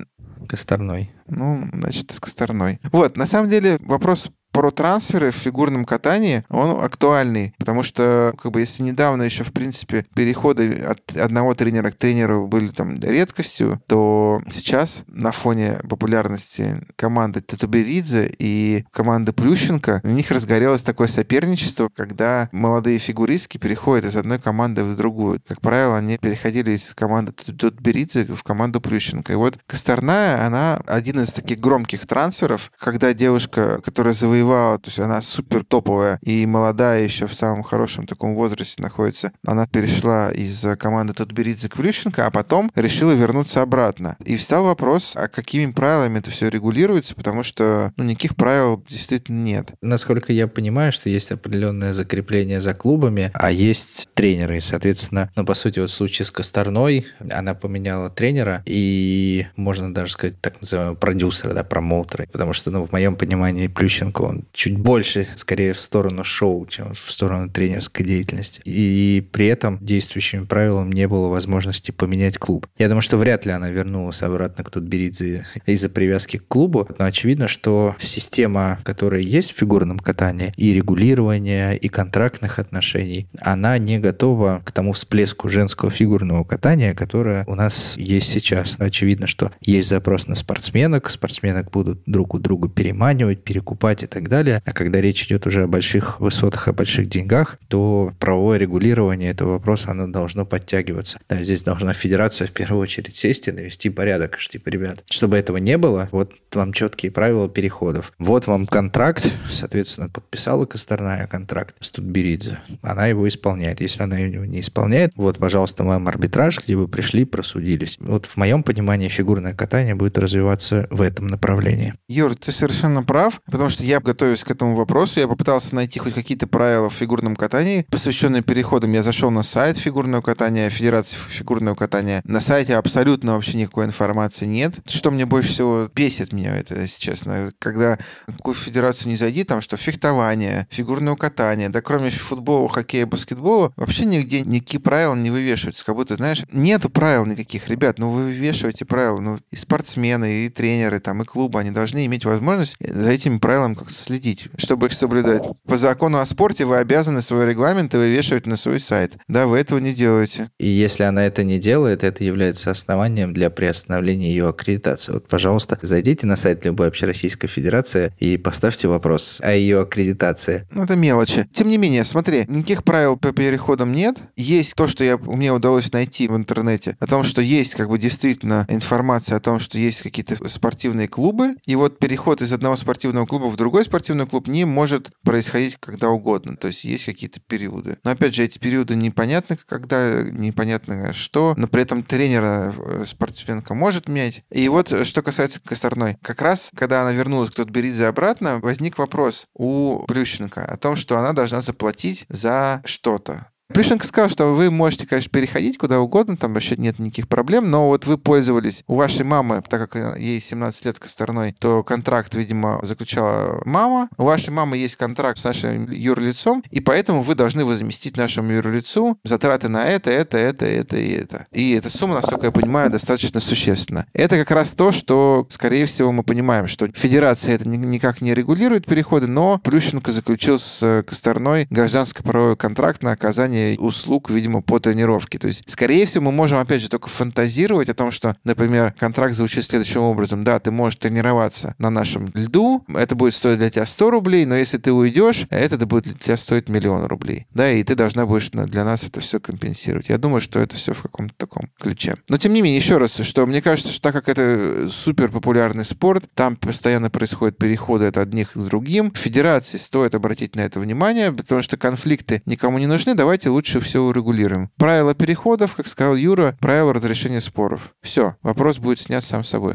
Косторной. Ну, значит, с Косторной. Вот, на самом деле, вопрос про трансферы в фигурном катании, он актуальный, потому что, как бы, если недавно еще, в принципе, переходы от одного тренера к тренеру были там редкостью, то сейчас на фоне популярности команды Татуберидзе и команды Плющенко у них разгорелось такое соперничество, когда молодые фигуристки переходят из одной команды в другую. Как правило, они переходили из команды Татуберидзе в команду Плющенко. И вот Косторная, она один из таких громких трансферов, когда девушка, которая завоевала завоевала, то есть она супер топовая и молодая еще в самом хорошем таком возрасте находится. Она перешла из команды Тутберидзе к Плющенко, а потом решила вернуться обратно. И встал вопрос, а какими правилами это все регулируется, потому что ну, никаких правил действительно нет. Насколько я понимаю, что есть определенное закрепление за клубами, а есть тренеры. И, соответственно, ну, по сути, вот в случае с Косторной, она поменяла тренера и, можно даже сказать, так называемого продюсера, да, промоутера. Потому что, ну, в моем понимании, Плющенко, чуть больше, скорее, в сторону шоу, чем в сторону тренерской деятельности. И при этом действующим правилам не было возможности поменять клуб. Я думаю, что вряд ли она вернулась обратно к Тутберидзе из-за привязки к клубу, но очевидно, что система, которая есть в фигурном катании, и регулирования, и контрактных отношений, она не готова к тому всплеску женского фигурного катания, которое у нас есть сейчас. Очевидно, что есть запрос на спортсменок, спортсменок будут друг у друга переманивать, перекупать и так так далее. А когда речь идет уже о больших высотах, о больших деньгах, то правовое регулирование этого вопроса, оно должно подтягиваться. Да, здесь должна федерация в первую очередь сесть и навести порядок. Типа, ребят, чтобы этого не было, вот вам четкие правила переходов. Вот вам контракт, соответственно, подписала Косторная контракт с Тутберидзе. Она его исполняет. Если она его не исполняет, вот, пожалуйста, вам арбитраж, где вы пришли, просудились. Вот в моем понимании фигурное катание будет развиваться в этом направлении. Юр, ты совершенно прав, потому что я, готовясь к этому вопросу, я попытался найти хоть какие-то правила в фигурном катании, посвященные переходам. Я зашел на сайт фигурного катания, Федерации фигурного катания. На сайте абсолютно вообще никакой информации нет. Что мне больше всего бесит меня это, если честно, когда какую федерацию не зайди, там что фехтование, фигурное катание, да кроме футбола, хоккея, баскетбола, вообще нигде никакие правила не вывешиваются. Как будто, знаешь, нету правил никаких. Ребят, ну вы вывешиваете правила. Ну и спортсмены, и тренеры, там, и клубы, они должны иметь возможность за этими правилами как-то следить, чтобы их соблюдать. По закону о спорте вы обязаны свой регламент вывешивать на свой сайт. Да, вы этого не делаете. И если она это не делает, это является основанием для приостановления ее аккредитации. Вот, пожалуйста, зайдите на сайт любой общероссийской федерации и поставьте вопрос о ее аккредитации. Ну, это мелочи. Тем не менее, смотри, никаких правил по переходам нет. Есть то, что я, мне удалось найти в интернете, о том, что есть как бы действительно информация о том, что есть какие-то спортивные клубы, и вот переход из одного спортивного клуба в другой спортивный клуб не может происходить когда угодно. То есть есть какие-то периоды. Но опять же, эти периоды непонятны, когда, непонятно что, но при этом тренера э, спортсменка может менять. И вот э, что касается Косторной. Как раз, когда она вернулась к Тутберидзе обратно, возник вопрос у Плющенко о том, что она должна заплатить за что-то. Плющенко сказал, что вы можете, конечно, переходить куда угодно, там вообще нет никаких проблем, но вот вы пользовались у вашей мамы, так как ей 17 лет стороной, то контракт, видимо, заключала мама. У вашей мамы есть контракт с нашим юрлицом, и поэтому вы должны возместить нашему юрлицу затраты на это, это, это, это и это. И эта сумма, насколько я понимаю, достаточно существенна. Это как раз то, что, скорее всего, мы понимаем, что федерация это никак не регулирует переходы, но Плющенко заключил с Косторной гражданско-правовой контракт на оказание услуг, видимо, по тренировке. То есть, скорее всего, мы можем, опять же, только фантазировать о том, что, например, контракт звучит следующим образом. Да, ты можешь тренироваться на нашем льду, это будет стоить для тебя 100 рублей, но если ты уйдешь, это будет для тебя стоить миллион рублей. Да, и ты должна будешь для нас это все компенсировать. Я думаю, что это все в каком-то таком ключе. Но, тем не менее, еще раз, что мне кажется, что так как это супер популярный спорт, там постоянно происходят переходы от одних к другим, федерации стоит обратить на это внимание, потому что конфликты никому не нужны. Давайте лучше всего урегулируем. Правила переходов, как сказал Юра, правила разрешения споров. Все, вопрос будет снят сам собой.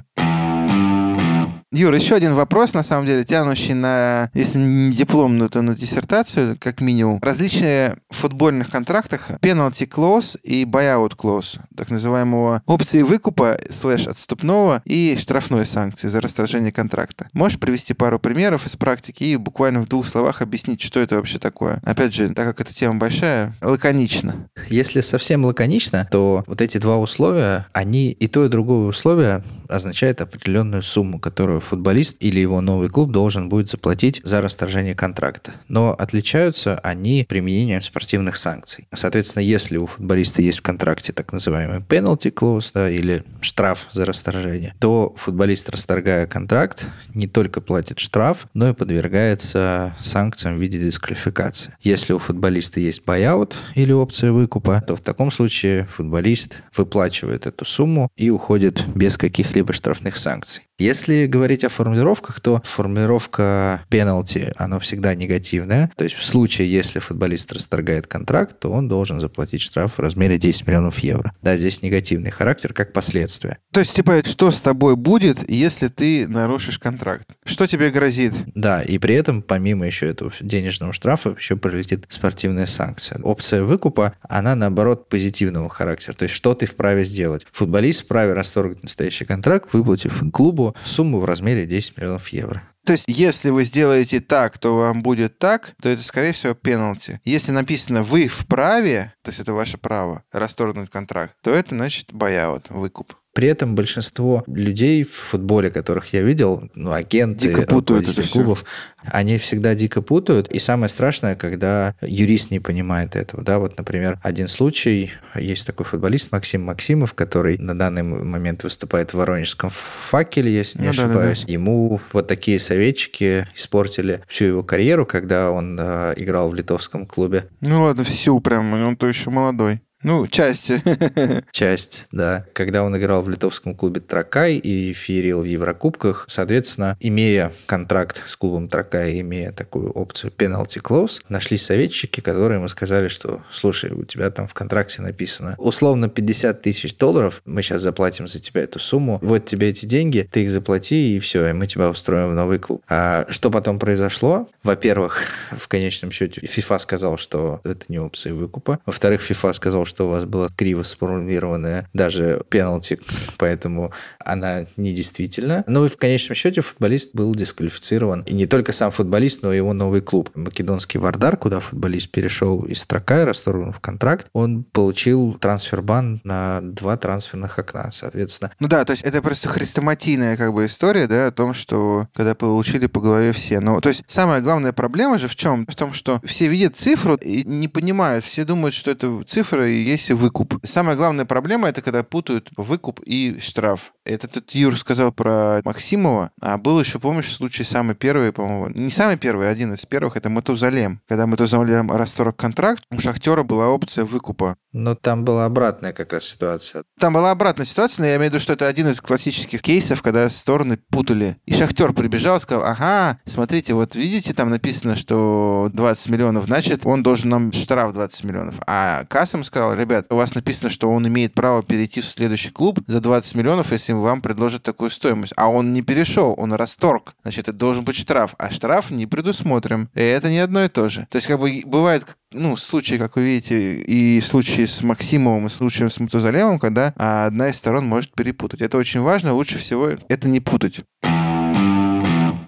Юра, еще один вопрос, на самом деле, тянущий на, если не дипломную, то на диссертацию, как минимум. Различные в футбольных контрактах penalty clause и buyout clause, так называемого опции выкупа, слэш отступного и штрафной санкции за расторжение контракта. Можешь привести пару примеров из практики и буквально в двух словах объяснить, что это вообще такое? Опять же, так как эта тема большая, лаконично. Если совсем лаконично, то вот эти два условия, они и то, и другое условие означает определенную сумму, которую футболист или его новый клуб должен будет заплатить за расторжение контракта. Но отличаются они применением спортивных санкций. Соответственно, если у футболиста есть в контракте так называемый penalty clause да, или штраф за расторжение, то футболист, расторгая контракт, не только платит штраф, но и подвергается санкциям в виде дисквалификации. Если у футболиста есть buyout или опция выкупа, то в таком случае футболист выплачивает эту сумму и уходит без каких-либо штрафных санкций. Если говорить о формулировках, то формулировка пеналти, она всегда негативная. То есть в случае, если футболист расторгает контракт, то он должен заплатить штраф в размере 10 миллионов евро. Да, здесь негативный характер как последствие. То есть, типа, что с тобой будет, если ты нарушишь контракт? Что тебе грозит? Да, и при этом, помимо еще этого денежного штрафа, еще прилетит спортивная санкция. Опция выкупа, она, наоборот, позитивного характера. То есть, что ты вправе сделать? Футболист вправе расторгнуть настоящий контракт, выплатив клубу сумму в размере 10 миллионов евро. То есть, если вы сделаете так, то вам будет так, то это, скорее всего, пенальти. Если написано «вы вправе», то есть это ваше право расторгнуть контракт, то это, значит, buyout, выкуп. При этом большинство людей в футболе, которых я видел, ну, агенты, Дико путают это клубов, все. они всегда дико путают. И самое страшное, когда юрист не понимает этого. Да, вот, например, один случай, есть такой футболист Максим Максимов, который на данный момент выступает в Воронежском факеле, если не ну, ошибаюсь. Да, да, да. Ему вот такие советчики испортили всю его карьеру, когда он э, играл в литовском клубе. Ну ладно, всю прям, он то еще молодой. Ну, часть. Часть, да. Когда он играл в литовском клубе Тракай и феерил в Еврокубках, соответственно, имея контракт с клубом Тракай, имея такую опцию penalty clause, нашлись советчики, которые ему сказали, что, слушай, у тебя там в контракте написано условно 50 тысяч долларов, мы сейчас заплатим за тебя эту сумму, вот тебе эти деньги, ты их заплати, и все, и мы тебя устроим в новый клуб. А что потом произошло? Во-первых, в конечном счете FIFA сказал, что это не опция выкупа. Во-вторых, FIFA сказал, что что у вас была криво сформулированная даже пеналти, поэтому она недействительна. Ну и в конечном счете футболист был дисквалифицирован. И не только сам футболист, но и его новый клуб. Македонский Вардар, куда футболист перешел из Строка и расторгнув контракт, он получил трансфер-бан на два трансферных окна, соответственно. Ну да, то есть это просто хрестоматийная как бы история, да, о том, что когда получили по голове все. Но, то есть самая главная проблема же в чем? В том, что все видят цифру и не понимают, все думают, что это цифра и есть выкуп. Самая главная проблема это когда путают выкуп и штраф. Это тут Юр сказал про Максимова, а был еще, помнишь, случай самый первый, по-моему, не самый первый, а один из первых, это Матузалем. Когда Матузалем расторг контракт, у Шахтера была опция выкупа. Но там была обратная как раз ситуация. Там была обратная ситуация, но я имею в виду, что это один из классических кейсов, когда стороны путали. И Шахтер прибежал, сказал, ага, смотрите, вот видите, там написано, что 20 миллионов, значит, он должен нам штраф 20 миллионов. А Кассам сказал, ребят, у вас написано, что он имеет право перейти в следующий клуб за 20 миллионов, если вам предложат такую стоимость. А он не перешел, он расторг. Значит, это должен быть штраф. А штраф не предусмотрим. И это не одно и то же. То есть, как бы, бывает, ну, случаи, как вы видите, и случаи с Максимовым, и случаи с Мутазалемом, когда одна из сторон может перепутать. Это очень важно, лучше всего это не путать.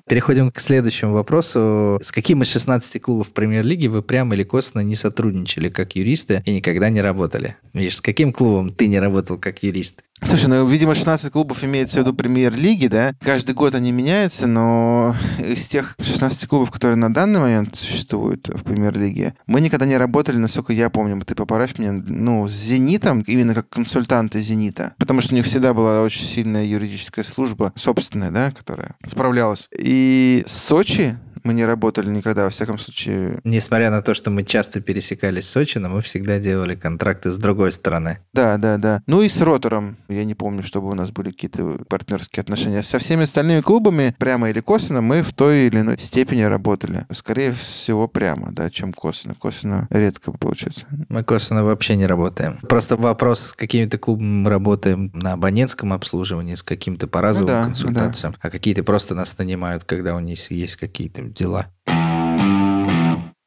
Переходим к следующему вопросу. С каким из 16 клубов премьер-лиги вы прямо или косвенно не сотрудничали как юристы и никогда не работали? Видишь, с каким клубом ты не работал как юрист? Слушай, ну, видимо, 16 клубов имеется в виду премьер-лиги, да? Каждый год они меняются, но из тех 16 клубов, которые на данный момент существуют в премьер-лиге, мы никогда не работали, насколько я помню, ты поправь меня, ну, с «Зенитом», именно как консультанты «Зенита», потому что у них всегда была очень сильная юридическая служба, собственная, да, которая справлялась. И Сочи, мы не работали никогда, во всяком случае. Несмотря на то, что мы часто пересекались с Сочи, но мы всегда делали контракты с другой стороны. Да, да, да. Ну и с Ротором. Я не помню, чтобы у нас были какие-то партнерские отношения. Со всеми остальными клубами, прямо или косвенно, мы в той или иной степени работали. Скорее всего, прямо, да, чем косвенно. Косвенно редко получается. Мы косвенно вообще не работаем. Просто вопрос, с какими-то клубами мы работаем на абонентском обслуживании, с какими-то по разовым ну, да, консультациям, да. а какие-то просто нас нанимают, когда у них есть какие-то дела.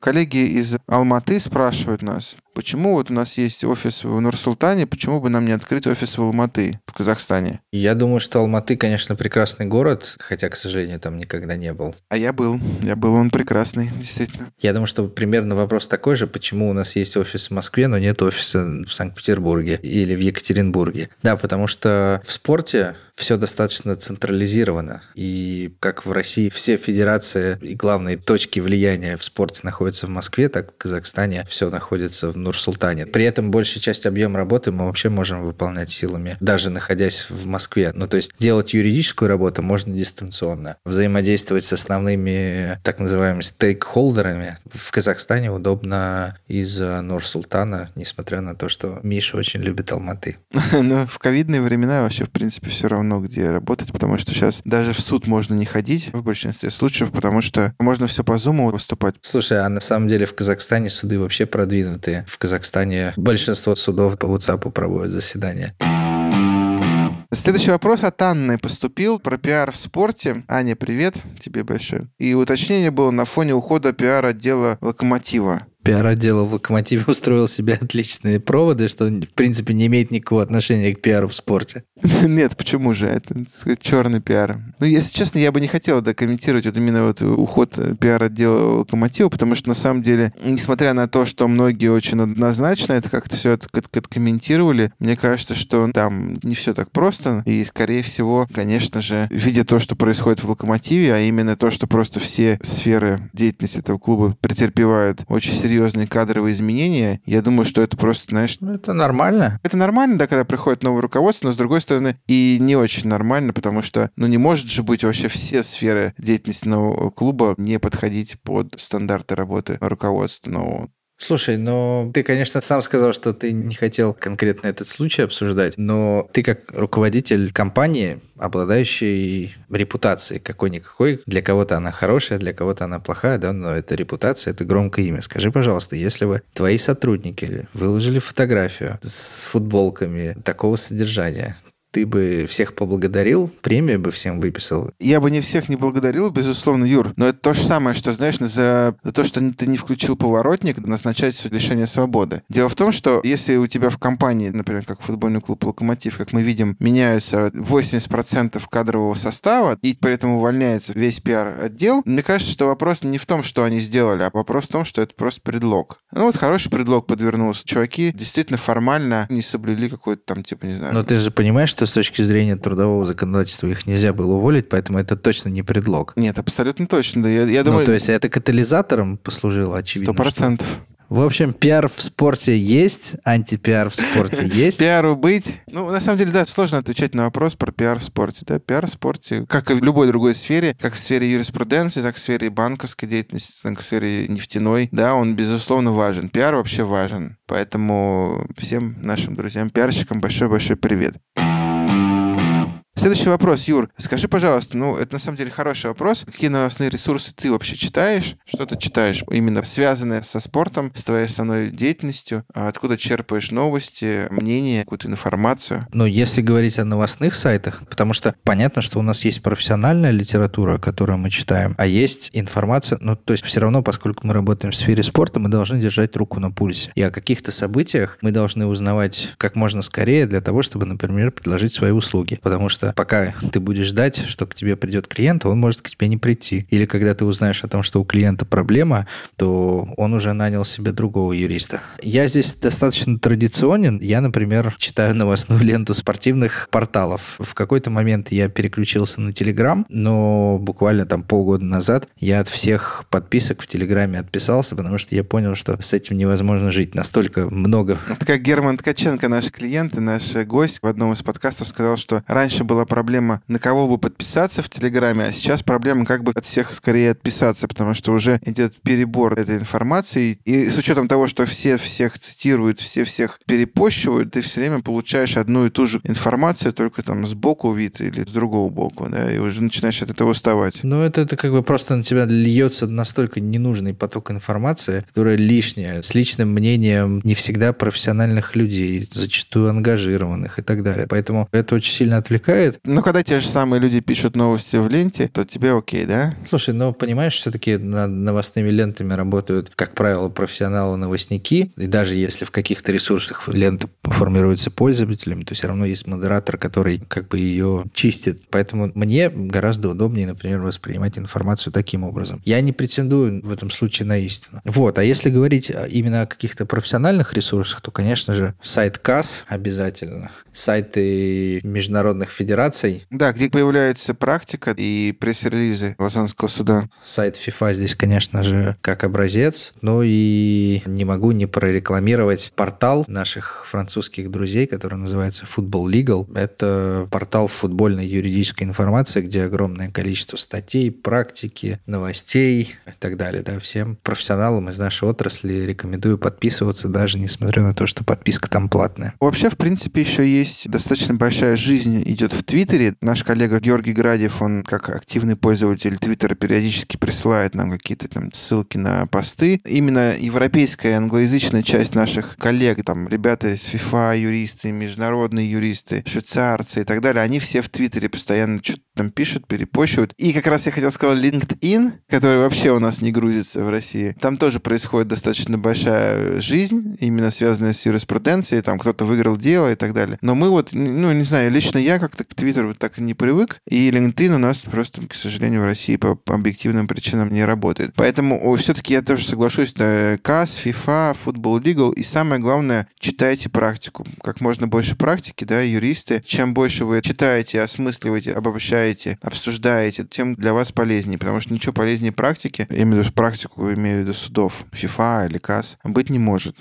Коллеги из Алматы спрашивают нас, Почему вот у нас есть офис в Нур-Султане, почему бы нам не открыть офис в Алматы, в Казахстане? Я думаю, что Алматы, конечно, прекрасный город, хотя, к сожалению, там никогда не был. А я был. Я был, он прекрасный, действительно. Я думаю, что примерно вопрос такой же, почему у нас есть офис в Москве, но нет офиса в Санкт-Петербурге или в Екатеринбурге. Да, потому что в спорте все достаточно централизировано. И как в России все федерации и главные точки влияния в спорте находятся в Москве, так в Казахстане все находится в Нур-Султане. При этом большая часть объема работы мы вообще можем выполнять силами, даже находясь в Москве. Ну, то есть делать юридическую работу можно дистанционно. Взаимодействовать с основными так называемыми стейкхолдерами в Казахстане удобно из Нур-Султана, несмотря на то, что Миша очень любит Алматы. Ну, в ковидные времена вообще, в принципе, все равно, где работать, потому что сейчас даже в суд можно не ходить в большинстве случаев, потому что можно все по зуму выступать. Слушай, а на самом деле в Казахстане суды вообще продвинутые в Казахстане большинство судов по WhatsApp проводят заседания. Следующий вопрос от Анны поступил про пиар в спорте. Аня, привет тебе большое. И уточнение было на фоне ухода пиар отдела «Локомотива». Пиар-отдел в «Локомотиве» устроил себе отличные проводы, что, в принципе, не имеет никакого отношения к пиару в спорте. Нет, почему же? Это черный пиар. Ну, если честно, я бы не хотел да, комментировать вот именно вот уход пиар-отдела «Локомотива», потому что, на самом деле, несмотря на то, что многие очень однозначно это как-то все откомментировали, мне кажется, что там не все так просто. И, скорее всего, конечно же, видя то, что происходит в «Локомотиве», а именно то, что просто все сферы деятельности этого клуба претерпевают очень серьезные кадровые изменения, я думаю, что это просто, знаешь... Ну, это нормально. Это нормально, да, когда приходит новое руководство, но, с другой стороны, и не очень нормально, потому что, ну, не может же быть вообще все сферы деятельности нового клуба не подходить под стандарты работы руководства нового. Слушай, ну ты, конечно, сам сказал, что ты не хотел конкретно этот случай обсуждать, но ты как руководитель компании, обладающий репутацией какой-никакой, для кого-то она хорошая, для кого-то она плохая, да, но это репутация, это громкое имя. Скажи, пожалуйста, если бы твои сотрудники выложили фотографию с футболками такого содержания, ты бы всех поблагодарил, премию бы всем выписал? Я бы не всех не благодарил, безусловно, Юр. Но это то же самое, что, знаешь, за, за то, что ты не включил поворотник, назначать лишение свободы. Дело в том, что если у тебя в компании, например, как футбольный клуб «Локомотив», как мы видим, меняются 80% кадрового состава, и поэтому увольняется весь пиар-отдел, мне кажется, что вопрос не в том, что они сделали, а вопрос в том, что это просто предлог. Ну вот хороший предлог подвернулся. Чуваки действительно формально не соблюли какой-то там, типа, не знаю... Но ты же понимаешь, что с точки зрения трудового законодательства их нельзя было уволить, поэтому это точно не предлог. Нет, абсолютно точно. Да. Я, я думаю... Ну, то есть это катализатором послужило, очевидно. Сто процентов. В общем, пиар в спорте есть, антипиар в спорте есть. Пиару быть. Ну, на самом деле, да, сложно отвечать на вопрос про пиар в спорте. Да, пиар в спорте, как и в любой другой сфере, как в сфере юриспруденции, так и в сфере банковской деятельности, так и в сфере нефтяной, да, он, безусловно, важен. Пиар вообще важен. Поэтому всем нашим друзьям-пиарщикам большой-большой привет. Следующий вопрос, Юр. Скажи, пожалуйста, ну, это на самом деле хороший вопрос. Какие новостные ресурсы ты вообще читаешь? Что ты читаешь именно связанное со спортом, с твоей основной деятельностью? А откуда черпаешь новости, мнения, какую-то информацию? Ну, если говорить о новостных сайтах, потому что понятно, что у нас есть профессиональная литература, которую мы читаем, а есть информация, ну, то есть все равно, поскольку мы работаем в сфере спорта, мы должны держать руку на пульсе. И о каких-то событиях мы должны узнавать как можно скорее для того, чтобы, например, предложить свои услуги. Потому что пока ты будешь ждать, что к тебе придет клиент, он может к тебе не прийти. Или когда ты узнаешь о том, что у клиента проблема, то он уже нанял себе другого юриста. Я здесь достаточно традиционен. Я, например, читаю новостную ленту спортивных порталов. В какой-то момент я переключился на Телеграм, но буквально там полгода назад я от всех подписок в Телеграме отписался, потому что я понял, что с этим невозможно жить. Настолько много. Это как Герман Ткаченко, наш клиент и наш гость в одном из подкастов сказал, что раньше было была проблема, на кого бы подписаться в Телеграме, а сейчас проблема, как бы от всех скорее отписаться, потому что уже идет перебор этой информации. И с учетом того, что все всех цитируют, все всех перепощивают, ты все время получаешь одну и ту же информацию, только там сбоку вид или с другого боку, да, и уже начинаешь от этого уставать. Ну, это, это как бы просто на тебя льется настолько ненужный поток информации, которая лишняя, с личным мнением не всегда профессиональных людей, зачастую ангажированных и так далее. Поэтому это очень сильно отвлекает, происходит. Ну, когда те же самые люди пишут новости в ленте, то тебе окей, да? Слушай, ну, понимаешь, все-таки над новостными лентами работают, как правило, профессионалы-новостники, и даже если в каких-то ресурсах лента формируется пользователями, то все равно есть модератор, который как бы ее чистит. Поэтому мне гораздо удобнее, например, воспринимать информацию таким образом. Я не претендую в этом случае на истину. Вот, а если говорить именно о каких-то профессиональных ресурсах, то, конечно же, сайт КАС обязательно, сайты международных федераций. Да, где появляется практика и пресс-релизы Лозаннского суда. Сайт FIFA здесь, конечно же, как образец. Ну и не могу не прорекламировать портал наших французских друзей, который называется Football Legal. Это портал футбольной юридической информации, где огромное количество статей, практики, новостей и так далее. Да, всем профессионалам из нашей отрасли рекомендую подписываться, даже несмотря на то, что подписка там платная. Вообще, в принципе, еще есть достаточно большая жизнь идет в Твиттере. Наш коллега Георгий Градев, он как активный пользователь Твиттера периодически присылает нам какие-то там ссылки на посты. Именно европейская англоязычная часть наших коллег, там ребята из FIFA, юристы, международные юристы, швейцарцы и так далее, они все в Твиттере постоянно что-то там пишут, перепощивают. И как раз я хотел сказать LinkedIn, который вообще у нас не грузится в России. Там тоже происходит достаточно большая жизнь, именно связанная с юриспруденцией. Там кто-то выиграл дело и так далее. Но мы вот, ну, не знаю, лично я как-то к Твиттеру так и не привык. И LinkedIn у нас просто, к сожалению, в России по объективным причинам не работает. Поэтому все-таки я тоже соглашусь. Да, КАС, FIFA, Football Legal. И самое главное, читайте практику. Как можно больше практики, да, юристы. Чем больше вы читаете, осмысливаете, обобщаете, обсуждаете, тем для вас полезнее. Потому что ничего полезнее практики, я имею в виду практику, имею в виду судов, FIFA или КАС, быть не может.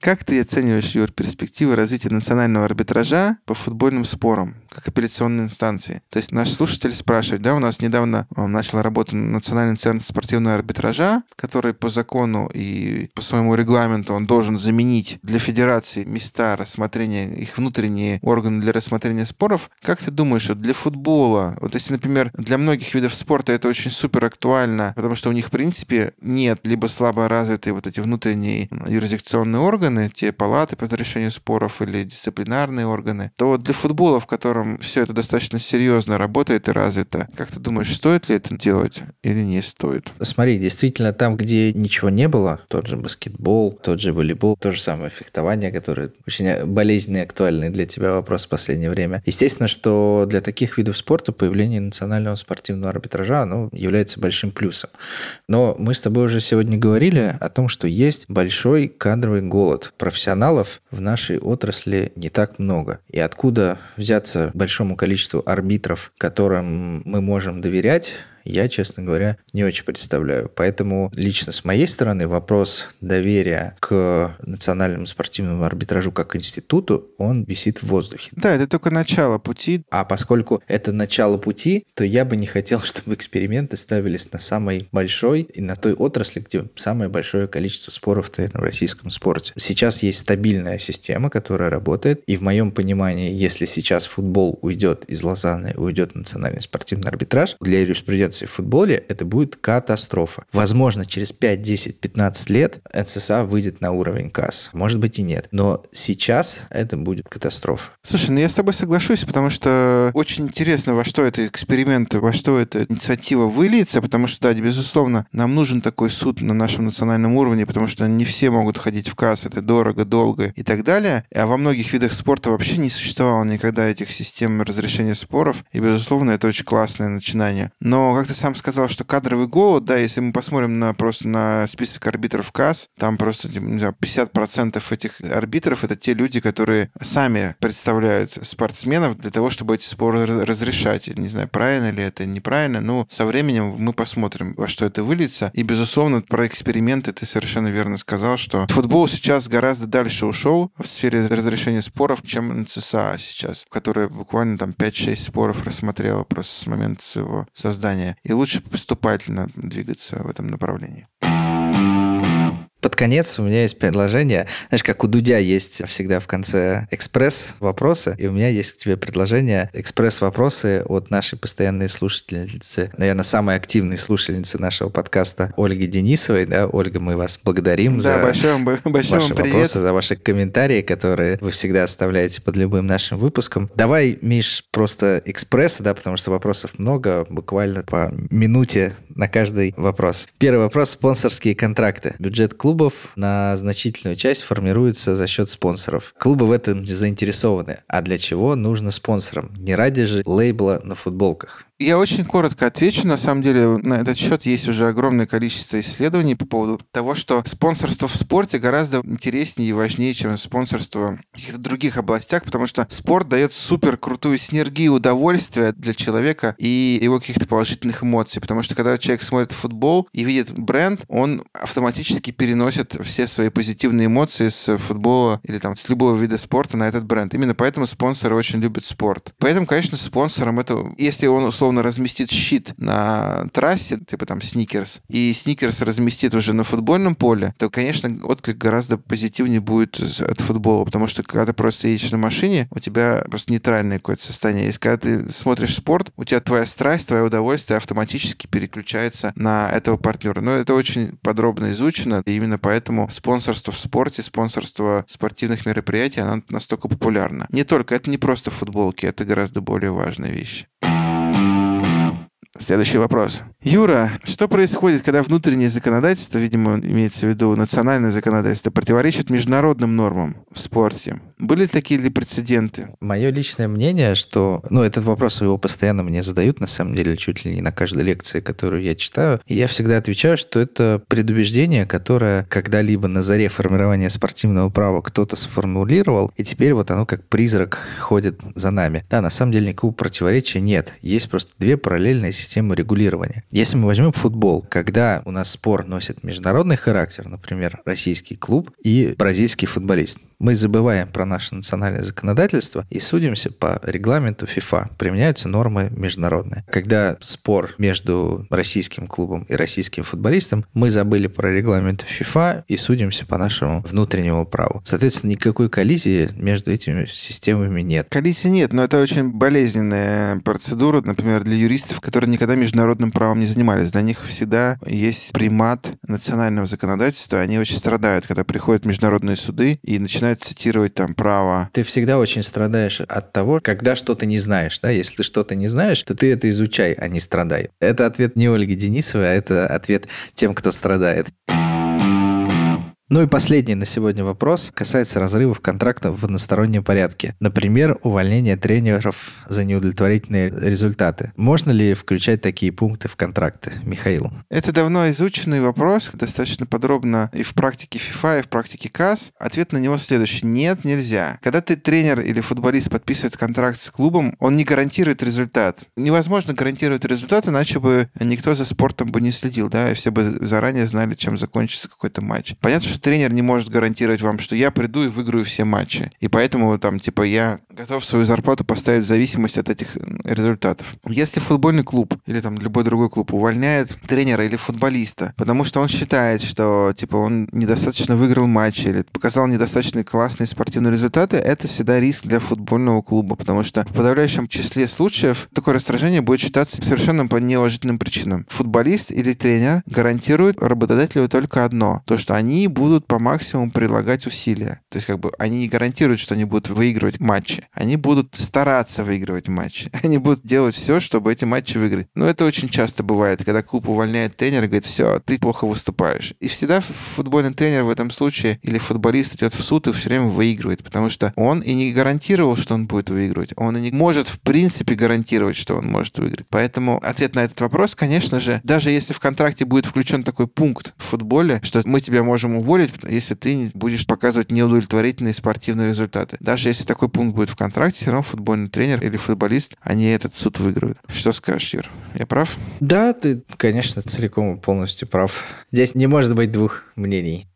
Как ты оцениваешь, Юр, перспективы развития национального арбитража по футбольным спорам? как апелляционной инстанции. То есть наш слушатель спрашивает, да, у нас недавно э, начал работать Национальный центр спортивного арбитража, который по закону и по своему регламенту он должен заменить для федерации места рассмотрения, их внутренние органы для рассмотрения споров. Как ты думаешь, вот для футбола, вот если, например, для многих видов спорта это очень супер актуально, потому что у них, в принципе, нет либо слабо развитые вот эти внутренние юрисдикционные органы, те палаты по решению споров или дисциплинарные органы, то вот для футбола, в котором все это достаточно серьезно работает и развито. Как ты думаешь, стоит ли это делать или не стоит? Смотри, действительно, там, где ничего не было, тот же баскетбол, тот же волейбол, то же самое фехтование, которое очень болезненный актуальный для тебя вопрос в последнее время. Естественно, что для таких видов спорта появление национального спортивного арбитража оно является большим плюсом. Но мы с тобой уже сегодня говорили о том, что есть большой кадровый голод. Профессионалов в нашей отрасли не так много. И откуда взяться большому количеству арбитров, которым мы можем доверять, я, честно говоря, не очень представляю. Поэтому лично с моей стороны вопрос доверия к национальному спортивному арбитражу как институту, он висит в воздухе. Да, это только начало пути. А поскольку это начало пути, то я бы не хотел, чтобы эксперименты ставились на самой большой и на той отрасли, где самое большое количество споров в российском спорте. Сейчас есть стабильная система, которая работает, и в моем понимании, если сейчас футбол уйдет из Лозанны, уйдет национальный спортивный арбитраж, для юриспруденции конкуренции в футболе, это будет катастрофа. Возможно, через 5, 10, 15 лет НССА выйдет на уровень КАС. Может быть и нет. Но сейчас это будет катастрофа. Слушай, ну я с тобой соглашусь, потому что очень интересно, во что это эксперимент, во что эта инициатива выльется, потому что, да, безусловно, нам нужен такой суд на нашем национальном уровне, потому что не все могут ходить в КАС, это дорого, долго и так далее. А во многих видах спорта вообще не существовало никогда этих систем разрешения споров, и, безусловно, это очень классное начинание. Но как ты сам сказал, что кадровый голод, да, если мы посмотрим на просто на список арбитров КАС, там просто, не знаю, 50% этих арбитров это те люди, которые сами представляют спортсменов для того, чтобы эти споры разрешать. Не знаю, правильно ли это, неправильно, но со временем мы посмотрим, во что это выльется. И, безусловно, про эксперименты ты совершенно верно сказал, что футбол сейчас гораздо дальше ушел в сфере разрешения споров, чем НЦСА сейчас, которая буквально там 5-6 споров рассмотрела просто с момента своего создания и лучше поступательно двигаться в этом направлении. Под конец у меня есть предложение. Знаешь, как у Дудя есть всегда в конце экспресс-вопросы, и у меня есть к тебе предложение экспресс-вопросы от нашей постоянной слушательницы, наверное, самой активной слушательницы нашего подкаста Ольги Денисовой. Да, Ольга, мы вас благодарим да, за большой, большой ваши привет. вопросы, за ваши комментарии, которые вы всегда оставляете под любым нашим выпуском. Давай, Миш, просто экспресс, да, потому что вопросов много, буквально по минуте на каждый вопрос. Первый вопрос – спонсорские контракты. Бюджет клуба клубов на значительную часть формируется за счет спонсоров. Клубы в этом заинтересованы. А для чего нужно спонсорам? Не ради же лейбла на футболках. Я очень коротко отвечу. На самом деле, на этот счет есть уже огромное количество исследований по поводу того, что спонсорство в спорте гораздо интереснее и важнее, чем спонсорство в каких-то других областях, потому что спорт дает супер крутую синергию удовольствия для человека и его каких-то положительных эмоций. Потому что когда человек смотрит футбол и видит бренд, он автоматически переносит все свои позитивные эмоции с футбола или там с любого вида спорта на этот бренд. Именно поэтому спонсоры очень любят спорт. Поэтому, конечно, спонсором это, если он условно условно разместит щит на трассе, типа там сникерс, и сникерс разместит уже на футбольном поле, то, конечно, отклик гораздо позитивнее будет от футбола, потому что когда ты просто едешь на машине, у тебя просто нейтральное какое-то состояние. Если когда ты смотришь спорт, у тебя твоя страсть, твое удовольствие автоматически переключается на этого партнера. Но это очень подробно изучено, и именно поэтому спонсорство в спорте, спонсорство спортивных мероприятий, оно настолько популярно. Не только, это не просто футболки, это гораздо более важная вещь. Следующий вопрос. Юра, что происходит, когда внутреннее законодательство, видимо, имеется в виду национальное законодательство, противоречит международным нормам в спорте? Были такие ли прецеденты? Мое личное мнение, что... Ну, этот вопрос его постоянно мне задают, на самом деле, чуть ли не на каждой лекции, которую я читаю. И я всегда отвечаю, что это предубеждение, которое когда-либо на заре формирования спортивного права кто-то сформулировал, и теперь вот оно как призрак ходит за нами. Да, на самом деле никакого противоречия нет. Есть просто две параллельные системы регулирования. Если мы возьмем футбол, когда у нас спор носит международный характер, например, российский клуб и бразильский футболист, мы забываем про наше национальное законодательство и судимся по регламенту ФИФА. Применяются нормы международные. Когда спор между российским клубом и российским футболистом, мы забыли про регламент ФИФА и судимся по нашему внутреннему праву. Соответственно, никакой коллизии между этими системами нет. Коллизии нет, но это очень болезненная процедура, например, для юристов, которые никогда международным правом не занимались. Для них всегда есть примат национального законодательства. Они очень страдают, когда приходят международные суды и начинают цитировать там право. Ты всегда очень страдаешь от того, когда что-то не знаешь. Да? Если ты что-то не знаешь, то ты это изучай, а не страдай. Это ответ не Ольги Денисовой, а это ответ тем, кто страдает. Ну и последний на сегодня вопрос касается разрывов контракта в одностороннем порядке. Например, увольнение тренеров за неудовлетворительные результаты. Можно ли включать такие пункты в контракты, Михаил? Это давно изученный вопрос, достаточно подробно и в практике FIFA, и в практике КАС. Ответ на него следующий. Нет, нельзя. Когда ты тренер или футболист подписывает контракт с клубом, он не гарантирует результат. Невозможно гарантировать результат, иначе бы никто за спортом бы не следил, да, и все бы заранее знали, чем закончится какой-то матч. Понятно, что тренер не может гарантировать вам, что я приду и выиграю все матчи. И поэтому там, типа, я готов свою зарплату поставить в зависимость от этих результатов. Если футбольный клуб или там любой другой клуб увольняет тренера или футболиста, потому что он считает, что, типа, он недостаточно выиграл матч или показал недостаточно классные спортивные результаты, это всегда риск для футбольного клуба, потому что в подавляющем числе случаев такое раздражение будет считаться совершенно по неуважительным причинам. Футболист или тренер гарантирует работодателю только одно, то, что они будут будут по максимуму прилагать усилия. То есть как бы они не гарантируют, что они будут выигрывать матчи. Они будут стараться выигрывать матчи. Они будут делать все, чтобы эти матчи выиграть. Но это очень часто бывает, когда клуб увольняет тренера и говорит, все, ты плохо выступаешь. И всегда футбольный тренер в этом случае или футболист идет в суд и все время выигрывает, потому что он и не гарантировал, что он будет выигрывать. Он и не может в принципе гарантировать, что он может выиграть. Поэтому ответ на этот вопрос, конечно же, даже если в контракте будет включен такой пункт в футболе, что мы тебя можем уволить, уволить, если ты будешь показывать неудовлетворительные спортивные результаты. Даже если такой пункт будет в контракте, все равно футбольный тренер или футболист, они этот суд выиграют. Что скажешь, Юр? Я прав? Да, ты, конечно, целиком и полностью прав. Здесь не может быть двух мнений.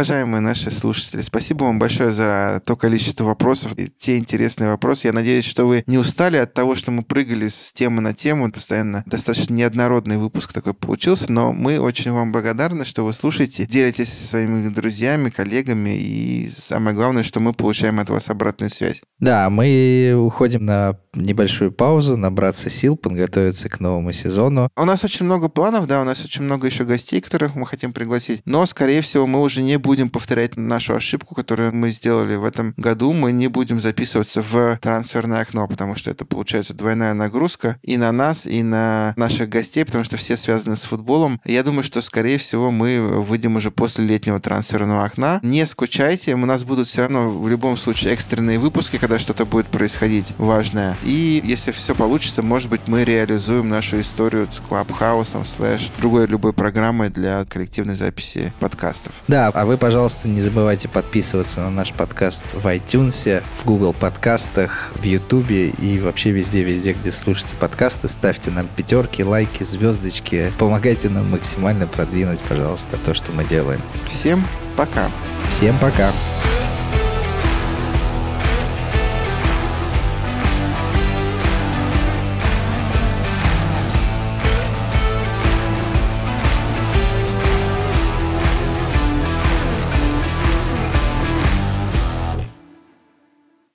Уважаемые наши слушатели, спасибо вам большое за то количество вопросов и те интересные вопросы. Я надеюсь, что вы не устали от того, что мы прыгали с темы на тему. Постоянно достаточно неоднородный выпуск такой получился, но мы очень вам благодарны, что вы слушаете, делитесь со своими друзьями, коллегами, и самое главное, что мы получаем от вас обратную связь. Да, мы уходим на небольшую паузу, набраться сил, подготовиться к новому сезону. У нас очень много планов, да, у нас очень много еще гостей, которых мы хотим пригласить, но, скорее всего, мы уже не не будем повторять нашу ошибку, которую мы сделали в этом году. Мы не будем записываться в трансферное окно, потому что это получается двойная нагрузка и на нас, и на наших гостей, потому что все связаны с футболом. Я думаю, что, скорее всего, мы выйдем уже после летнего трансферного окна. Не скучайте, у нас будут все равно в любом случае экстренные выпуски, когда что-то будет происходить важное. И если все получится, может быть, мы реализуем нашу историю с Клабхаусом, слэш другой любой программой для коллективной записи подкастов. Да, а вы, пожалуйста, не забывайте подписываться на наш подкаст в iTunes, в Google подкастах, в YouTube и вообще везде-везде, где слушаете подкасты. Ставьте нам пятерки, лайки, звездочки. Помогайте нам максимально продвинуть, пожалуйста, то, что мы делаем. Всем пока. Всем пока.